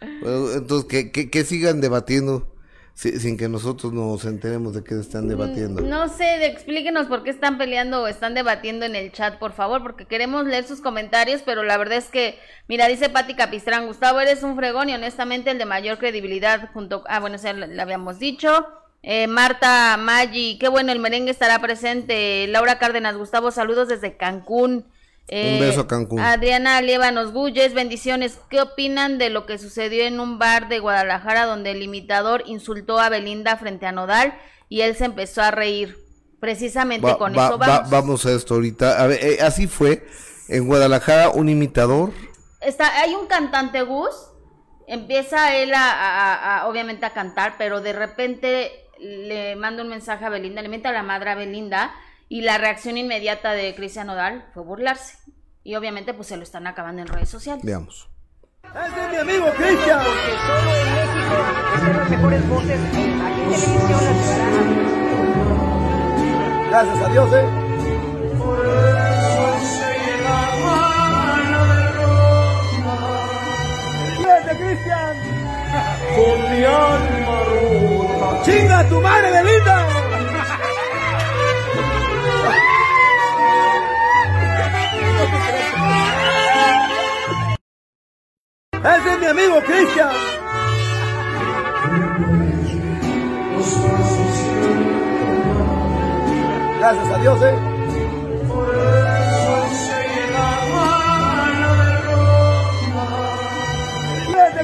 Entonces, que, que, sigan debatiendo sin que nosotros nos enteremos de qué están debatiendo. Mm, no sé, explíquenos por qué están peleando o están debatiendo en el chat, por favor, porque queremos leer sus comentarios, pero la verdad es que, mira, dice Pati Capistrán, Gustavo, eres un fregón y honestamente el de mayor credibilidad junto, ah, bueno, ya lo, habíamos dicho. Eh, Marta Maggi, qué bueno, el merengue estará presente. Laura Cárdenas, Gustavo, saludos desde Cancún. Un beso a Cancún. Adriana Liebanos Gulles, bendiciones. ¿Qué opinan de lo que sucedió en un bar de Guadalajara donde el imitador insultó a Belinda frente a Nodal y él se empezó a reír? Precisamente con eso vamos. vamos a esto ahorita. A ver, eh, así fue. En Guadalajara, un imitador. Está, hay un cantante Gus. Empieza él a, obviamente a cantar, pero de repente le manda un mensaje a Belinda, le mete a la madre a Belinda y la reacción inmediata de Cristian Nodal fue burlarse. Y obviamente pues se lo están acabando en redes sociales. Veamos. ¡Ese es mi amigo Cristian! Porque solo en México están las mejores voces aquí en televisión las llevará a Gracias a Dios, ¿eh? Cristian! Con mi alma ruda. ¡Chinga tu madre, Belinda! Ese es mi amigo Cristian. Gracias a Dios, ¿eh?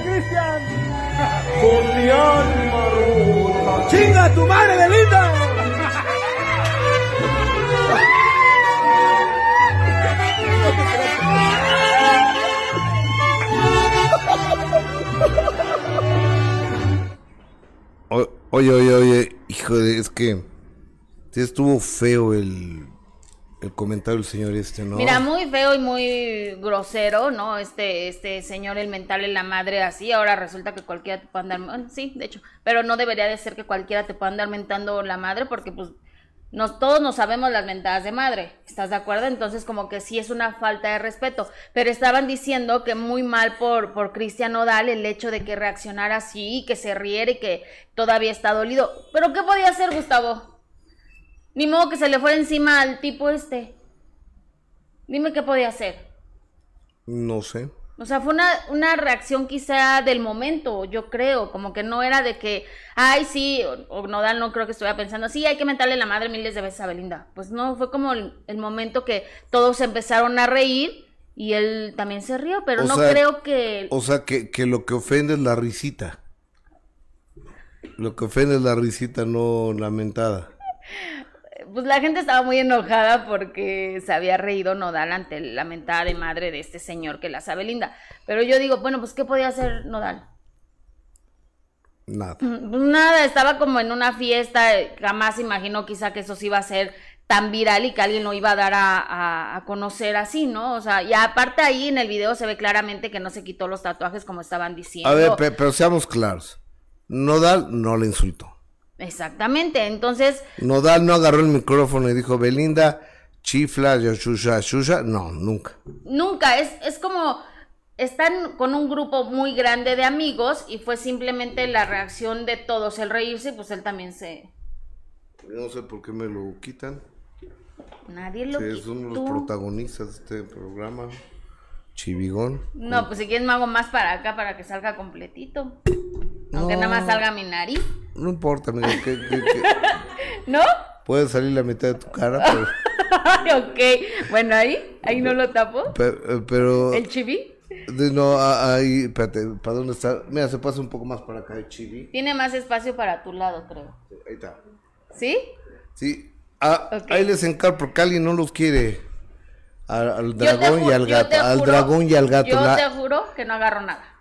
Cristian! Con mi alma ruda. ¡Chinga tu madre, Oye, oye, oye, hijo de, es que estuvo feo el, el comentario del señor este, ¿no? Mira, muy feo y muy grosero, ¿no? Este, este señor, el mental en la madre así, ahora resulta que cualquiera te puede andar, sí, de hecho, pero no debería de ser que cualquiera te pueda andar mentando la madre porque pues nos, todos nos sabemos las mentadas de madre, ¿estás de acuerdo? Entonces como que sí es una falta de respeto, pero estaban diciendo que muy mal por, por Cristian Odal el hecho de que reaccionara así, que se riere y que todavía está dolido. ¿Pero qué podía hacer Gustavo? Ni modo que se le fuera encima al tipo este. Dime qué podía hacer. No sé. O sea, fue una, una reacción quizá del momento, yo creo, como que no era de que, ay, sí, o, Nodal no creo que estuviera pensando, sí, hay que mentarle la madre miles de veces a Belinda. Pues no, fue como el, momento que todos empezaron a reír y él también se rió, pero no creo que... O sea, que, que lo que ofende es la risita. Lo que ofende es la risita, no la mentada pues la gente estaba muy enojada porque se había reído Nodal ante la mentada de madre de este señor que la sabe linda. Pero yo digo, bueno, pues ¿qué podía hacer Nodal? Nada. Pues nada, estaba como en una fiesta, jamás imaginó quizá que eso sí iba a ser tan viral y que alguien lo iba a dar a, conocer así, ¿no? O sea, y aparte ahí en el video se ve claramente que no se quitó los tatuajes como estaban diciendo. A ver, pero seamos claros. Nodal no le insultó. Exactamente, entonces... Nodal no agarró el micrófono y dijo, Belinda, chifla, shusha, shusha. No, nunca. Nunca, es, es como... Están con un grupo muy grande de amigos y fue simplemente la reacción de todos el reírse, pues él también se... no sé por qué me lo quitan. Nadie lo sí, Es uno de los protagonistas de este programa. Chivigón. No, pues si quieres me hago más para acá para que salga completito. Aunque nada más salga mi nariz. No importa, amigo. ¿No? Puede salir la mitad de tu cara, pero... ok. Bueno, ahí, ahí no lo tapo. Eh, pero... ¿El chibi? no, ahí, espérate, ¿para dónde está? Mira, se pasa un poco más para acá el chibi. Tiene más espacio para tu lado, creo. Ahí está. ¿Sí? Sí. Ah, Ahí les encargo porque alguien no los quiere. Al, dragón y al gato. al dragón y al gato. Yo te juro que no agarro nada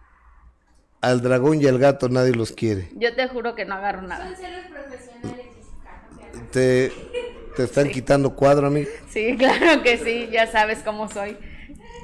al dragón y al gato nadie los quiere. Yo te juro que no agarro nada. Son profesionales, ¿Te, ¿Te están quitando cuadro, amigo? Sí, claro que sí, ya sabes cómo soy.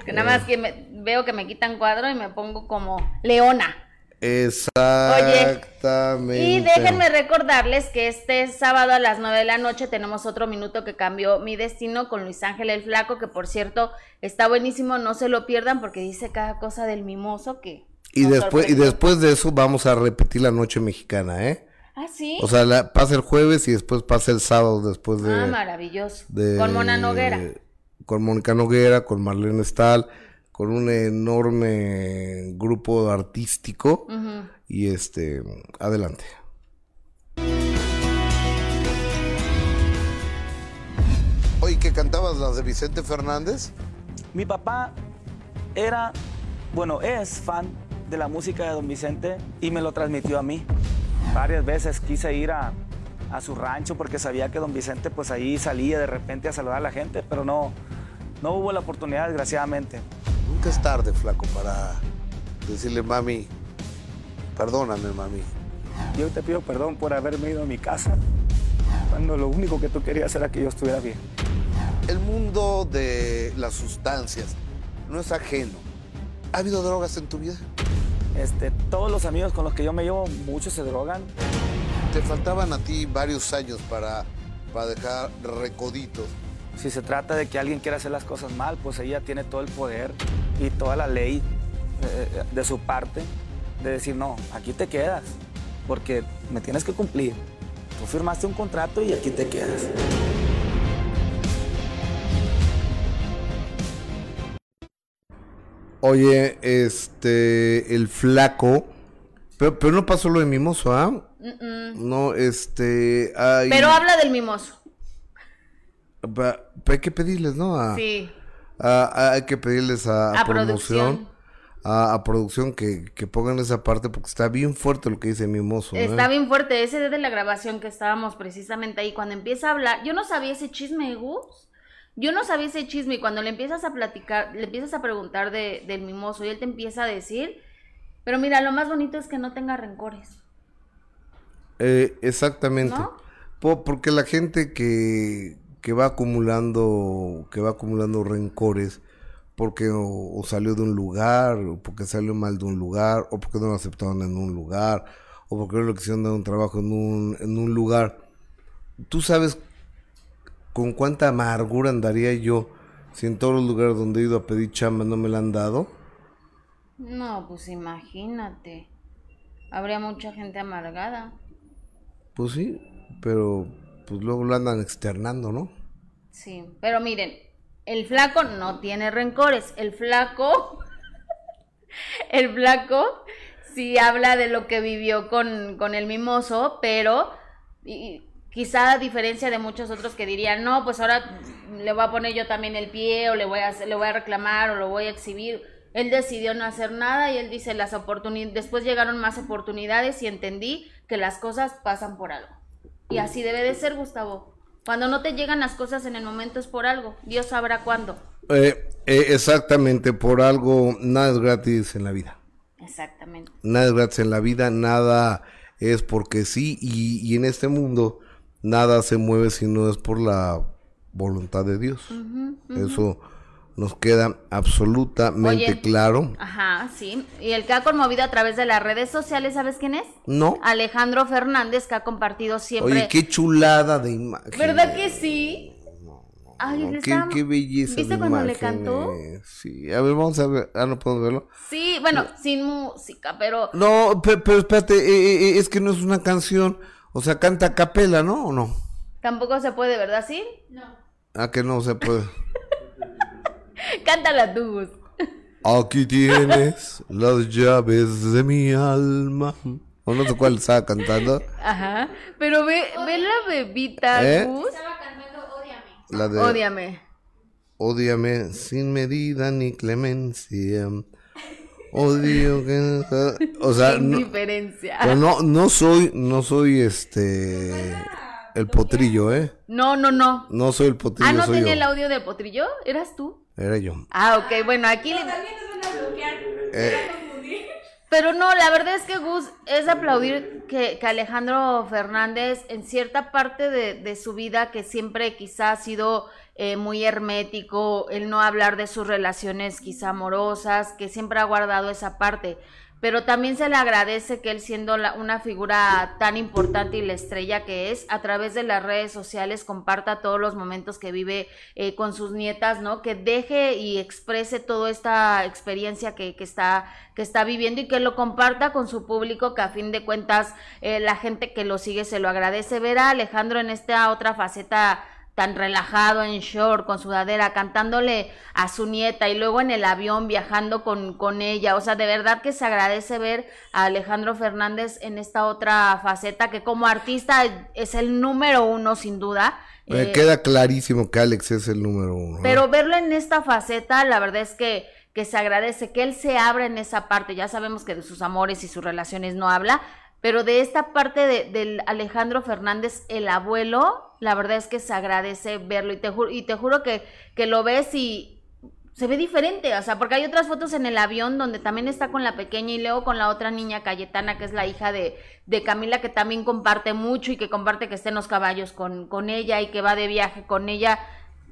Que nada más que me, veo que me quitan cuadro y me pongo como leona. Exactamente. y déjenme recordarles que este sábado a las 9 de la noche tenemos otro minuto que cambió mi destino con Luis Ángel el Flaco, que por cierto está buenísimo, no se lo pierdan porque dice cada cosa del mimoso que y después, y después de eso vamos a repetir la noche mexicana, ¿eh? Ah, sí. O sea, pasa el jueves y después pasa el sábado después de. Ah, maravilloso. con Mona Noguera. Con Mónica Noguera, con Marlene Stahl, con un enorme grupo artístico. Y este, adelante. Oye, ¿que cantabas las de Vicente Fernández? Mi papá era, bueno, es fan de la música de don Vicente y me lo transmitió a mí. Varias veces quise ir a, su rancho porque sabía que don Vicente pues ahí salía de repente a saludar a la gente, pero no, no hubo la oportunidad desgraciadamente. Nunca es tarde, flaco, para decirle, mami, perdóname, mami. Yo te pido perdón por haberme ido a mi casa, cuando lo único que tú querías era que yo estuviera bien. El mundo de las sustancias no es ajeno. ¿Ha habido drogas en tu vida? Este, todos los amigos con los que yo me llevo, muchos se drogan. Te faltaban a ti varios años para, para dejar recoditos. Si se trata de que alguien quiera hacer las cosas mal, pues ella tiene todo el poder y toda la ley eh, de su parte de decir, no, aquí te quedas, porque me tienes que cumplir. Tú firmaste un contrato y aquí te quedas. Oye, este, el flaco, pero, pero no pasó lo de mimoso, ¿ah? No, este, Pero habla del mimoso. pero hay que pedirles, ¿no? sí. hay que pedirles a, promoción. A, producción que, que, pongan esa parte porque está bien fuerte lo que dice Mimoso. ¿eh? Está bien fuerte, ese de la grabación que estábamos precisamente ahí, cuando empieza a hablar, yo no sabía ese chisme, Gus. Yo no sabía ese chisme y cuando le empiezas a platicar, le empiezas a preguntar de, del mimoso y él te empieza a decir, pero mira, lo más bonito es que no tenga rencores. Eh, exactamente. porque la gente que, que va acumulando, que va acumulando rencores, porque o, salió de un lugar, o porque salió mal de un lugar, o porque no lo aceptaron en un lugar, o porque no lo quisieron dar un trabajo en un, en un lugar. Tú sabes con cuánta amargura andaría yo si en todos los lugares donde he ido a pedir chamba no me la han dado. No, pues imagínate. Habría mucha gente amargada. Pues sí, pero pues luego lo andan externando, ¿no? Sí, pero miren, el flaco no tiene rencores. El flaco el flaco sí habla de lo que vivió con, con el mimoso, pero y, quizá a diferencia de muchos otros que dirían, no, pues ahora le voy a poner yo también el pie o le voy a, le voy a reclamar o lo voy a exhibir. Él decidió no hacer nada y él dice, las oportunidades, después llegaron más oportunidades y entendí que las cosas pasan por algo. Y así debe de ser, Gustavo. Cuando no te llegan las cosas en el momento es por algo. Dios sabrá cuándo. Eh, eh, exactamente, por algo, nada es gratis en la vida. Exactamente. Nada es gratis en la vida, nada es porque sí, y, en este mundo nada se mueve si no es por la voluntad de Dios. Eso nos queda absolutamente claro. Ajá, sí. Y el que ha conmovido a través de las redes sociales, ¿sabes quién es? No. Alejandro Fernández, que ha compartido siempre. Oye, qué chulada de imagen. ¿Verdad que sí? Ay, qué, qué, belleza. ¿Viste cuando le cantó? Sí, a ver, vamos a ver. Ah, no podemos verlo. Sí, bueno, sin música, pero. No, pero, espérate, eh, eh, eh, es que no es una canción. O sea, canta a capela, ¿no? ¿O no? Tampoco se puede, ¿verdad? ¿Sí? No. Ah, que no se puede. Cántala tú, Aquí tienes las llaves de mi alma. O no sé cuál estaba cantando. Ajá. Pero ve, ve la bebita, ¿Eh? Gus. Estaba cantando Ódiame. La de Ódiame. Ódiame sin medida ni clemencia. Odio que o sea, no, diferencia. no no soy no soy este el potrillo, ¿eh? No, no, no. No soy el potrillo. Ah, no tenía el audio del potrillo, ¿eras tú? Era yo. Ah, ok, bueno, aquí le... También nos van a bloquear. Eh. Pero no, la verdad es que Gus es aplaudir que, que Alejandro Fernández en cierta parte de, de, su vida que siempre quizá ha sido eh, muy hermético, el no hablar de sus relaciones quizá amorosas, que siempre ha guardado esa parte pero también se le agradece que él siendo una figura tan importante y la estrella que es, a través de las redes sociales comparta todos los momentos que vive eh, con sus nietas, ¿no? Que deje y exprese toda esta experiencia que, que, está, que está viviendo y que lo comparta con su público, que a fin de cuentas eh, la gente que lo sigue se lo agradece. Ver a Alejandro en esta otra faceta tan relajado en short, con sudadera, cantándole a su nieta y luego en el avión viajando con, con ella. O sea, de verdad que se agradece ver a Alejandro Fernández en esta otra faceta que como artista es el número uno sin duda. Me eh, queda clarísimo que Alex es el número uno. Pero verlo en esta faceta, la verdad es que que se agradece que él se abra en esa parte. Ya sabemos que de sus amores y sus relaciones no habla, pero de esta parte de, del Alejandro Fernández, el abuelo, la verdad es que se agradece verlo y te, juro, y te juro que, que lo ves y se ve diferente, o sea, porque hay otras fotos en el avión donde también está con la pequeña y luego con la otra niña Cayetana, que es la hija de, de Camila, que también comparte mucho y que comparte que está en los caballos con, con ella y que va de viaje con ella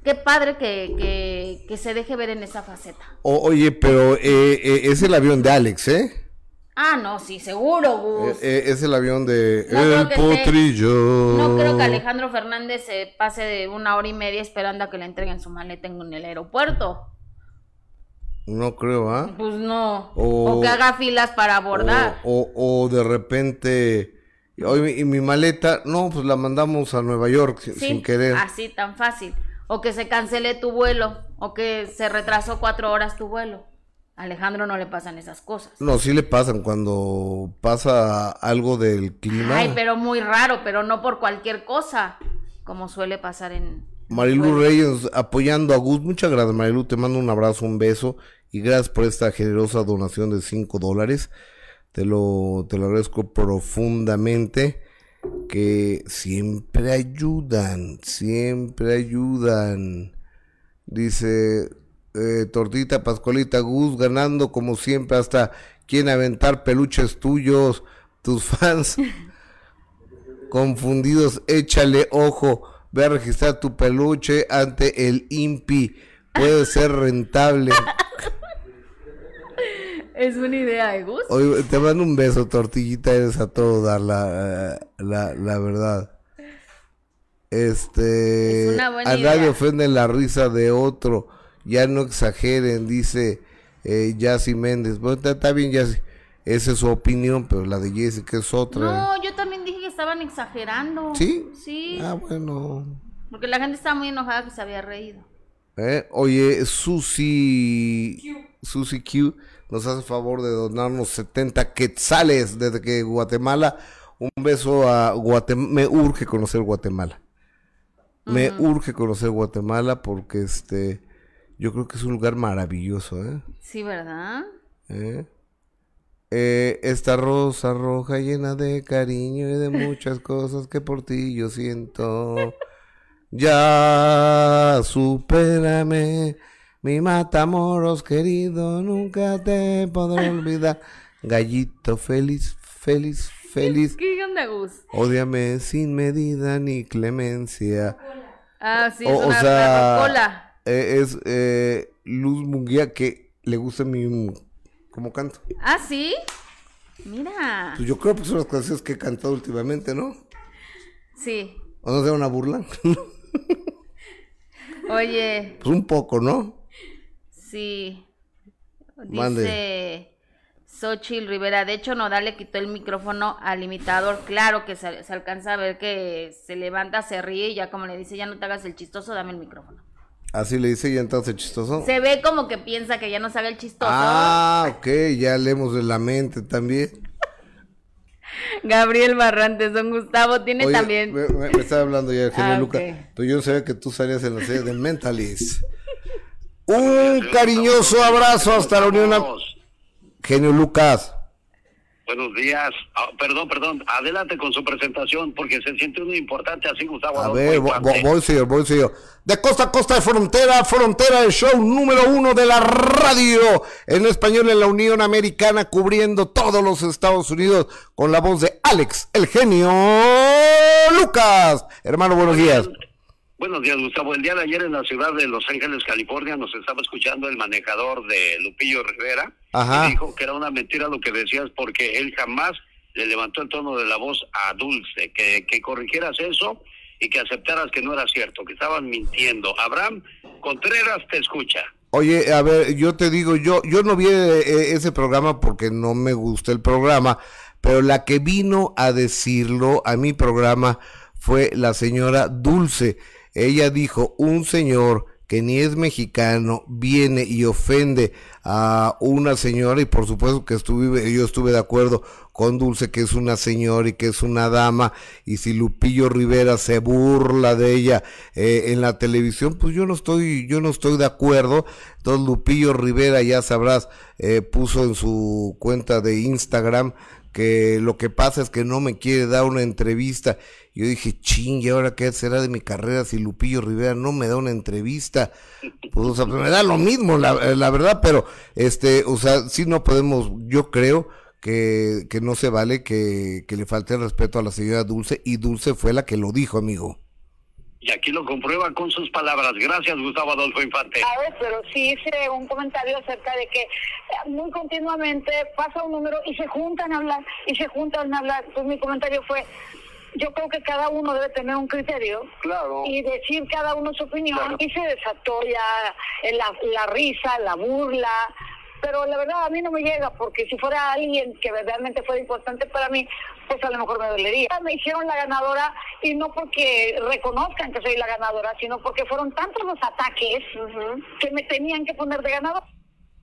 qué padre que, que, que, se deje ver en esa faceta. oye, pero eh, eh, es el avión de Alex, ¿eh? Ah, no, sí, seguro, Gus. Eh, eh, es el avión de El Potrillo. no creo que Alejandro Fernández se pase de una hora y media esperando a que le entreguen su maleta en el aeropuerto. No creo, ¿ah? Pues no. O, que haga filas para abordar. O, o, de repente... Y mi maleta, no, pues la mandamos a Nueva York sin querer. Así, tan fácil. O que se cancele tu vuelo. O que se retrasó cuatro horas tu vuelo. Alejandro no le pasan esas cosas. No, sí le pasan cuando pasa algo del clima. Ay, pero muy raro, pero no por cualquier cosa, como suele pasar en... Marilu Reyes apoyando a Gus. Muchas gracias, Marilu. Te mando un abrazo, un beso y gracias por esta generosa donación de 5 dólares. Te lo, te lo agradezco profundamente. Que siempre ayudan, siempre ayudan. Dice eh, Tortita Pascualita Gus ganando como siempre hasta quien aventar peluches tuyos, tus fans confundidos, échale ojo, ve a registrar tu peluche ante el INPI, puede ser rentable. Es una idea, ¿eh, Gus? te mando un beso, tortillita, eres a todo dar la, la, la verdad. Este, a nadie ofende la risa de otro ya no exageren, dice eh, Yassi Méndez. Bueno, está, bien, Yassi. Esa es su opinión, pero la de Jessica es otra. No, yo también dije que estaban exagerando. ¿Sí? Sí. Ah, bueno. Porque la gente estaba muy enojada que se había reído. Eh, oye, Susi... Q. Susi Q nos hace favor de donarnos 70 quetzales desde que Guatemala. Un beso a Guatemala. Me urge conocer Guatemala. Me urge conocer Guatemala porque este yo creo que es un lugar maravilloso, ¿eh? Sí, ¿verdad? ¿Eh? Eh, esta rosa roja llena de cariño y de muchas cosas que por ti yo siento. Ya supérame, mi matamoros querido, nunca te podré olvidar. Gallito feliz, feliz, feliz. ¿Qué onda, Gus? Ódiame sin medida ni clemencia. Ah, sí, O- es o una sea, Coca-Cola. Eh, es eh, Luz Munguía que le gusta mi como canto. Ah, sí. Mira. Pues yo creo que son las canciones que he cantado últimamente, ¿no? Sí. ¿O no sea una burla? Oye, pues un poco, ¿no? sí. Mande. Dice Xochitl Rivera. De hecho, Nodal le quitó el micrófono al imitador. Claro que se, se alcanza a ver que se levanta, se ríe y ya como le dice, ya no te hagas el chistoso, dame el micrófono. Así le dice ya entonces chistoso. Se ve como que piensa que ya no haga el chistoso. Ah, ok, ya leemos de la mente también. Gabriel Barrantes, don Gustavo, tiene Oye, también... Me, me- me estaba hablando ya el genio Ah, Luca. ok. Pero yo no sabía que tú salías en la serie de Mentalist. Un cariñoso abrazo hasta la Unión. Am- Genio Lucas. Buenos días. Ah, perdón, perdón. Adelante con su presentación porque se siente uno importante así, Gustavo. A ver, vo- Infante. vo- voy, señor, voy, señor. De costa a costa de frontera frontera, el show número uno de la radio en español en la Unión Americana, cubriendo todos los Estados Unidos con la voz de Alex, el genio Lucas. Hermano, buenos días. Buenos días, Gustavo. El día de ayer en la ciudad de Los Ángeles, California, nos estaba escuchando el manejador de Lupillo Rivera. Ajá. Y dijo que era una mentira lo que decías porque él jamás le levantó el tono de la voz a Dulce. Que, que corrigieras eso y que aceptaras que no era cierto, que estaban mintiendo. Abraham Contreras te escucha. Oye, a ver, yo te digo, yo, yo no vi eh, ese programa porque no me gusta el programa, pero la que vino a decirlo a mi programa fue la señora Dulce. Ella dijo, un señor que ni es mexicano viene y ofende a una señora y por supuesto que estuve, yo estuve de acuerdo con Dulce que es una señora y que es una dama y si Lupillo Rivera se burla de ella eh, en la televisión pues yo no estoy yo no estoy de acuerdo. Entonces Lupillo Rivera ya sabrás eh, puso en su cuenta de Instagram que lo que pasa es que no me quiere dar una entrevista. Yo dije, ching, ¿y ahora qué será de mi carrera si Lupillo Rivera no me da una entrevista? Pues, o sea, me da lo mismo, la, la verdad, pero, este, o sea, sí no podemos, yo creo que, que no se vale que, que le falte el respeto a la señora Dulce, y Dulce fue la que lo dijo, amigo. Y aquí lo comprueba con sus palabras. Gracias, Gustavo Adolfo Infante. ¿sabes? Pero sí hice un comentario acerca de que eh, muy continuamente pasa un número y se juntan a hablar y se juntan a hablar. Pues mi comentario fue, yo creo que cada uno debe tener un criterio y decir cada uno su opinión y se desató ya la, la risa, la burla. Pero la verdad a mí no me llega porque si fuera alguien que verdaderamente fuera importante para mí, pues a lo mejor me dolería. Me hicieron la ganadora y no porque reconozcan que soy la ganadora, sino porque fueron tantos los ataques que me tenían que poner de ganadora.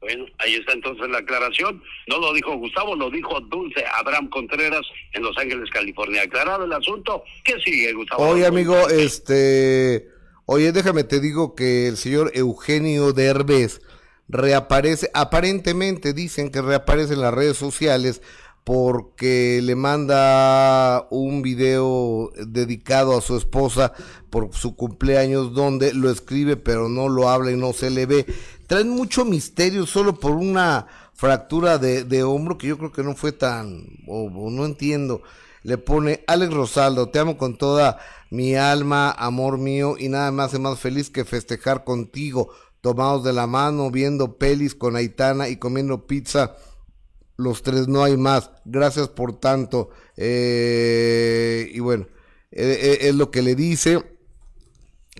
Bueno, ahí está entonces la aclaración. No lo dijo Gustavo, lo dijo Dulce Abraham Contreras en Los Ángeles, California. Aclarado el asunto, ¿qué sigue, Gustavo? Oye, amigo, este, oye, déjame te digo que el señor Eugenio Derbez reaparece, aparentemente dicen que reaparece en las redes sociales porque le manda un video dedicado a su esposa por su cumpleaños donde lo escribe pero no lo habla y no se le ve. Traen mucho misterio solo por una fractura de, de hombro que yo creo que no fue tan, o, no entiendo. Le pone Alex Rosaldo, te amo con toda mi alma, amor mío, y nada me hace más feliz que festejar contigo, tomados de la mano, viendo pelis con Aitana y comiendo pizza los tres no hay más. Gracias por tanto. Eh, y bueno, eh, eh, es lo que le dice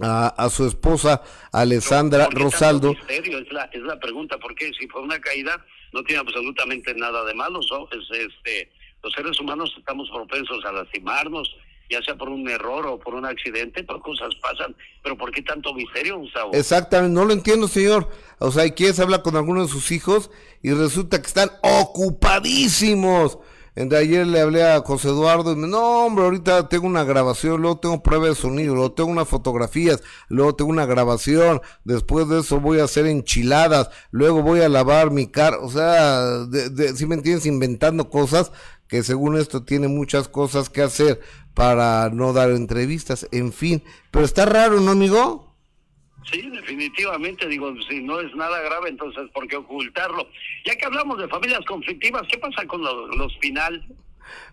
a, a su esposa Alessandra ¿Por qué tanto Rosaldo. misterio? Es la, es la pregunta, porque si fue una caída, no tiene absolutamente nada de malo. ¿no? Es, este, los seres humanos estamos propensos a lastimarnos ya sea por un error o por un accidente, pues cosas pasan. Pero ¿por qué tanto misterio, Gustavo? Exactamente, no lo entiendo, señor. O sea, quieres hablar con alguno de sus hijos y resulta que están ocupadísimos. De ayer le hablé a José Eduardo y me no, hombre, ahorita tengo una grabación, luego tengo prueba de sonido, luego tengo unas fotografías, luego tengo una grabación, después de eso voy a hacer enchiladas, luego voy a lavar mi carro, o sea, si me entiendes, inventando cosas que según esto tiene muchas cosas que hacer para no dar entrevistas, en fin, pero está raro, ¿no, amigo? Sí, definitivamente, digo, si no es nada grave, entonces, ¿por qué ocultarlo? Ya que hablamos de familias conflictivas, ¿qué pasa con los, los Pinal?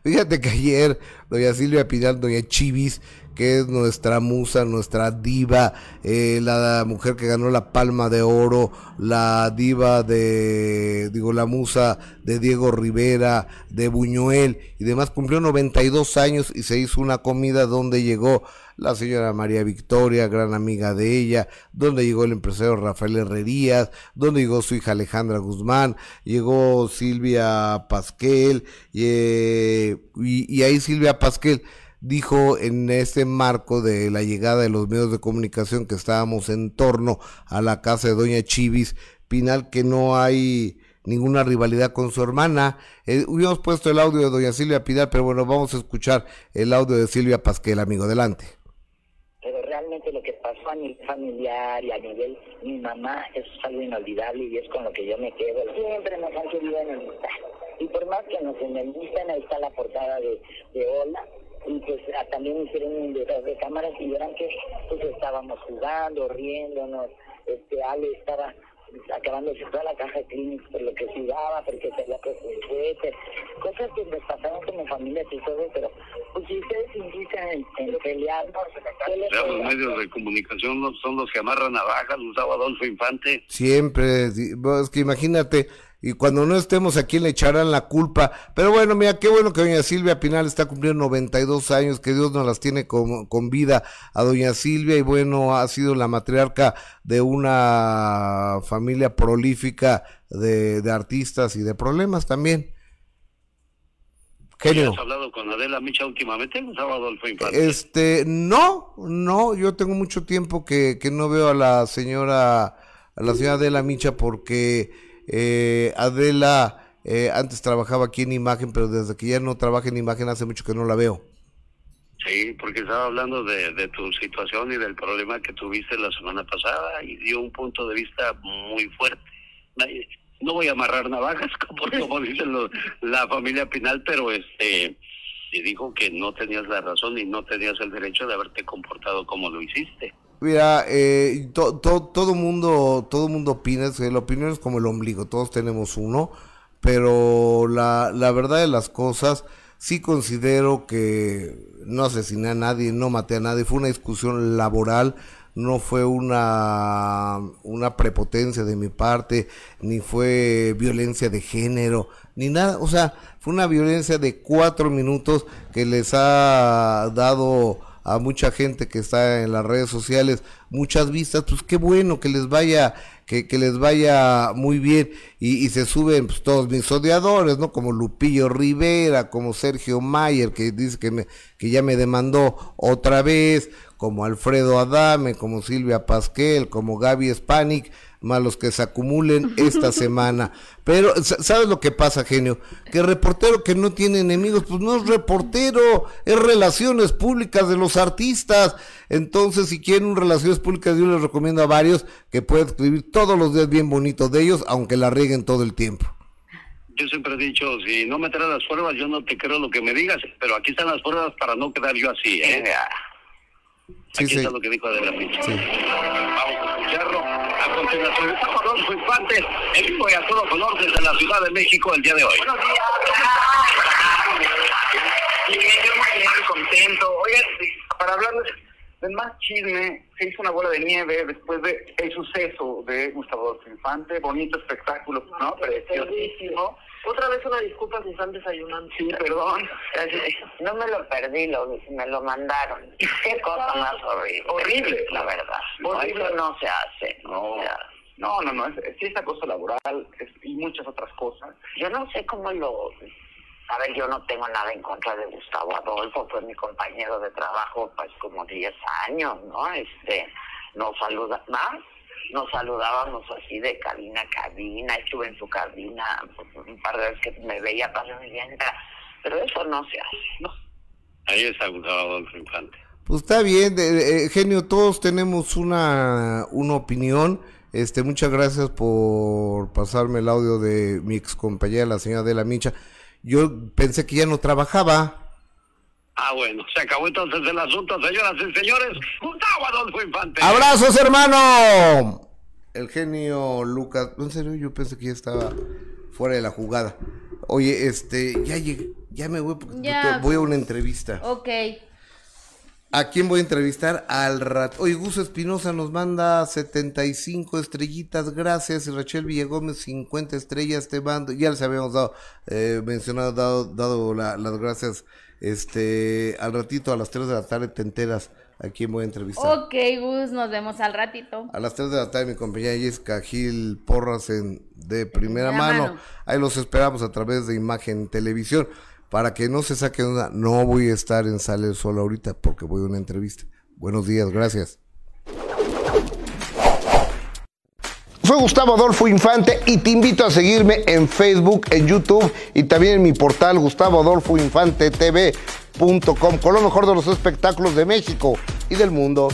Fíjate que ayer doña Silvia Pinal, doña Chivis, que es nuestra musa, nuestra diva, eh, la mujer que ganó la palma de oro, la diva de, digo, la musa de Diego Rivera, de Buñuel y demás, cumplió 92 años y se hizo una comida donde llegó la señora María Victoria, gran amiga de ella, donde llegó el empresario Rafael Herrerías, donde llegó su hija Alejandra Guzmán, llegó Silvia Pasquel, eh, y, y ahí Silvia Pasquel dijo en este marco de la llegada de los medios de comunicación que estábamos en torno a la casa de doña Chivis Pinal que no hay ninguna rivalidad con su hermana. Eh, hubiéramos puesto el audio de doña Silvia Pinal, pero bueno, vamos a escuchar el audio de Silvia Pasquel, amigo, adelante realmente lo que pasó a nivel familiar y a nivel mi mamá es algo inolvidable y es con lo que yo me quedo. Siempre nos han querido enemistar. Y por más que nos enemistan, ahí está la portada de, de. Y pues también hicieron un detrás de cámaras y verán que pues estábamos jugando, riéndonos. Este Ale estaba acabando de toda la caja de clínicos por lo que sudaba, porque se había puesto el suéter, cosas que me pasaron como familia y todo, pero pues si ustedes indican en, en pelear, los medios de comunicación son los que amarran navajas, usaba Adolfo Infante. Siempre, es que imagínate, y cuando no estemos aquí le echarán la culpa. Pero bueno, mira, qué bueno que doña Silvia Pinal está cumpliendo 92 años, que Dios nos las tiene con, con vida a doña Silvia y bueno, ha sido la matriarca de una familia prolífica de, de artistas y de problemas también. Genio. ¿Has hablado con Adela Micha últimamente? Adolfo Infante? Este, no, no, yo tengo mucho tiempo que, que no veo a la señora, a la señora Adela Micha porque eh, Adela eh, antes trabajaba aquí en imagen, pero desde que ya no trabaja en imagen hace mucho que no la veo. Sí, porque estaba hablando de, tu situación y del problema que tuviste la semana pasada y dio un punto de vista muy fuerte. No voy a amarrar navajas, como, como dice la familia Pinal, pero este y dijo que no tenías la razón y no tenías el derecho de haberte comportado como lo hiciste. Mira, eh, todo mundo, todo mundo opina, la opinión es como el ombligo, todos tenemos uno, pero la, la verdad de las cosas, sí considero que no asesiné a nadie, no maté a nadie, fue una discusión laboral, no fue una, una prepotencia de mi parte, ni fue violencia de género, ni nada, o sea, fue una violencia de cuatro minutos que les ha dado a mucha gente que está en las redes sociales muchas vistas, pues qué bueno que les vaya, que, que les vaya muy bien y, se suben pues, todos mis odiadores, ¿no? Como Lupillo Rivera, como Sergio Mayer, que dice que, me, que ya me demandó otra vez, como Alfredo Adame, como Silvia Pasquel, como Gaby Spanik, más los que se acumulen esta semana. Pero, ¿sabes lo que pasa, genio? Que reportero que no tiene enemigos, pues no es reportero, es relaciones públicas de los artistas. Entonces, si quieren relaciones públicas, yo les recomiendo a varios que pueden escribir todos los días bien bonitos de ellos, aunque la rieguen todo el tiempo. Yo siempre he dicho, si no me traes las pruebas, yo no te creo lo que me digas, pero aquí están las pruebas para no quedar yo así, ¿eh? Aquí está lo que dijo Adela Micha. Vamos a escucharlo. A continuación, estamos Rodolfo Infante, en vivo y a todo color desde la Ciudad de México el día de hoy. Buenos días. Bien, yo muy bien, contento. Oye, para hablarles del más chisme, se hizo una bola de nieve después del el suceso de Gustavo Adolfo Infante. Bonito espectáculo, ¿no? Preciosísimo. Otra vez una disculpa si están desayunando. Sí, perdón. No me lo perdí, lo, me lo mandaron. Qué cosa más horrible. Horrible. La verdad. Horrible. Eso no se hace. No. No, no, no, es, sí es acoso laboral es, y muchas otras cosas. Yo no sé cómo lo A ver, yo no tengo nada en contra de Gustavo Adolfo, fue mi compañero de trabajo pues como 10 años, ¿no? Este, nos saluda, más, nos saludábamos así de cabina a cabina, estuve en su cabina pues, un par de veces que me veía pasar entra, pero eso no se hace, ¿no? Ahí está Gustavo Adolfo Infante. Pues está bien, eh, eh, genio, todos tenemos una, una opinión. Este, muchas gracias por pasarme el audio de mi ex compañera, la señora de la Micha. Yo pensé que ya no trabajaba. Ah, bueno, se acabó entonces el asunto, señoras y señores. Gustavo Adolfo Infante. ¡Abrazos, hermano! El genio Lucas. En serio, yo pensé que ya estaba fuera de la jugada. Oye, este, ya llegué, ya me voy porque Ya. voy a una entrevista. Ok. ¿A quién voy a entrevistar? Al rato. Oye, Gus Espinosa nos manda 75 estrellitas, gracias. Y Rachel Villagómez, 50 estrellas, te mando. Ya les habíamos dado, eh, mencionado, dado, dado la- las gracias. Este, al ratito, a las 3 de la tarde, te enteras a quién voy a entrevistar. Ok, Gus, nos vemos al ratito. A las 3 de la tarde, mi compañera Jessica Gil Porras en, de primera mano. mano. Ahí los esperamos a través de Imagen Televisión. Para que no se saquen una, no voy a estar en Sale solo ahorita porque voy a una entrevista. Buenos días, gracias. Soy Gustavo Adolfo Infante y te invito a seguirme en Facebook, en YouTube y también en mi portal gustavoadolfoinfantetv.com con lo mejor de los espectáculos de México y del mundo.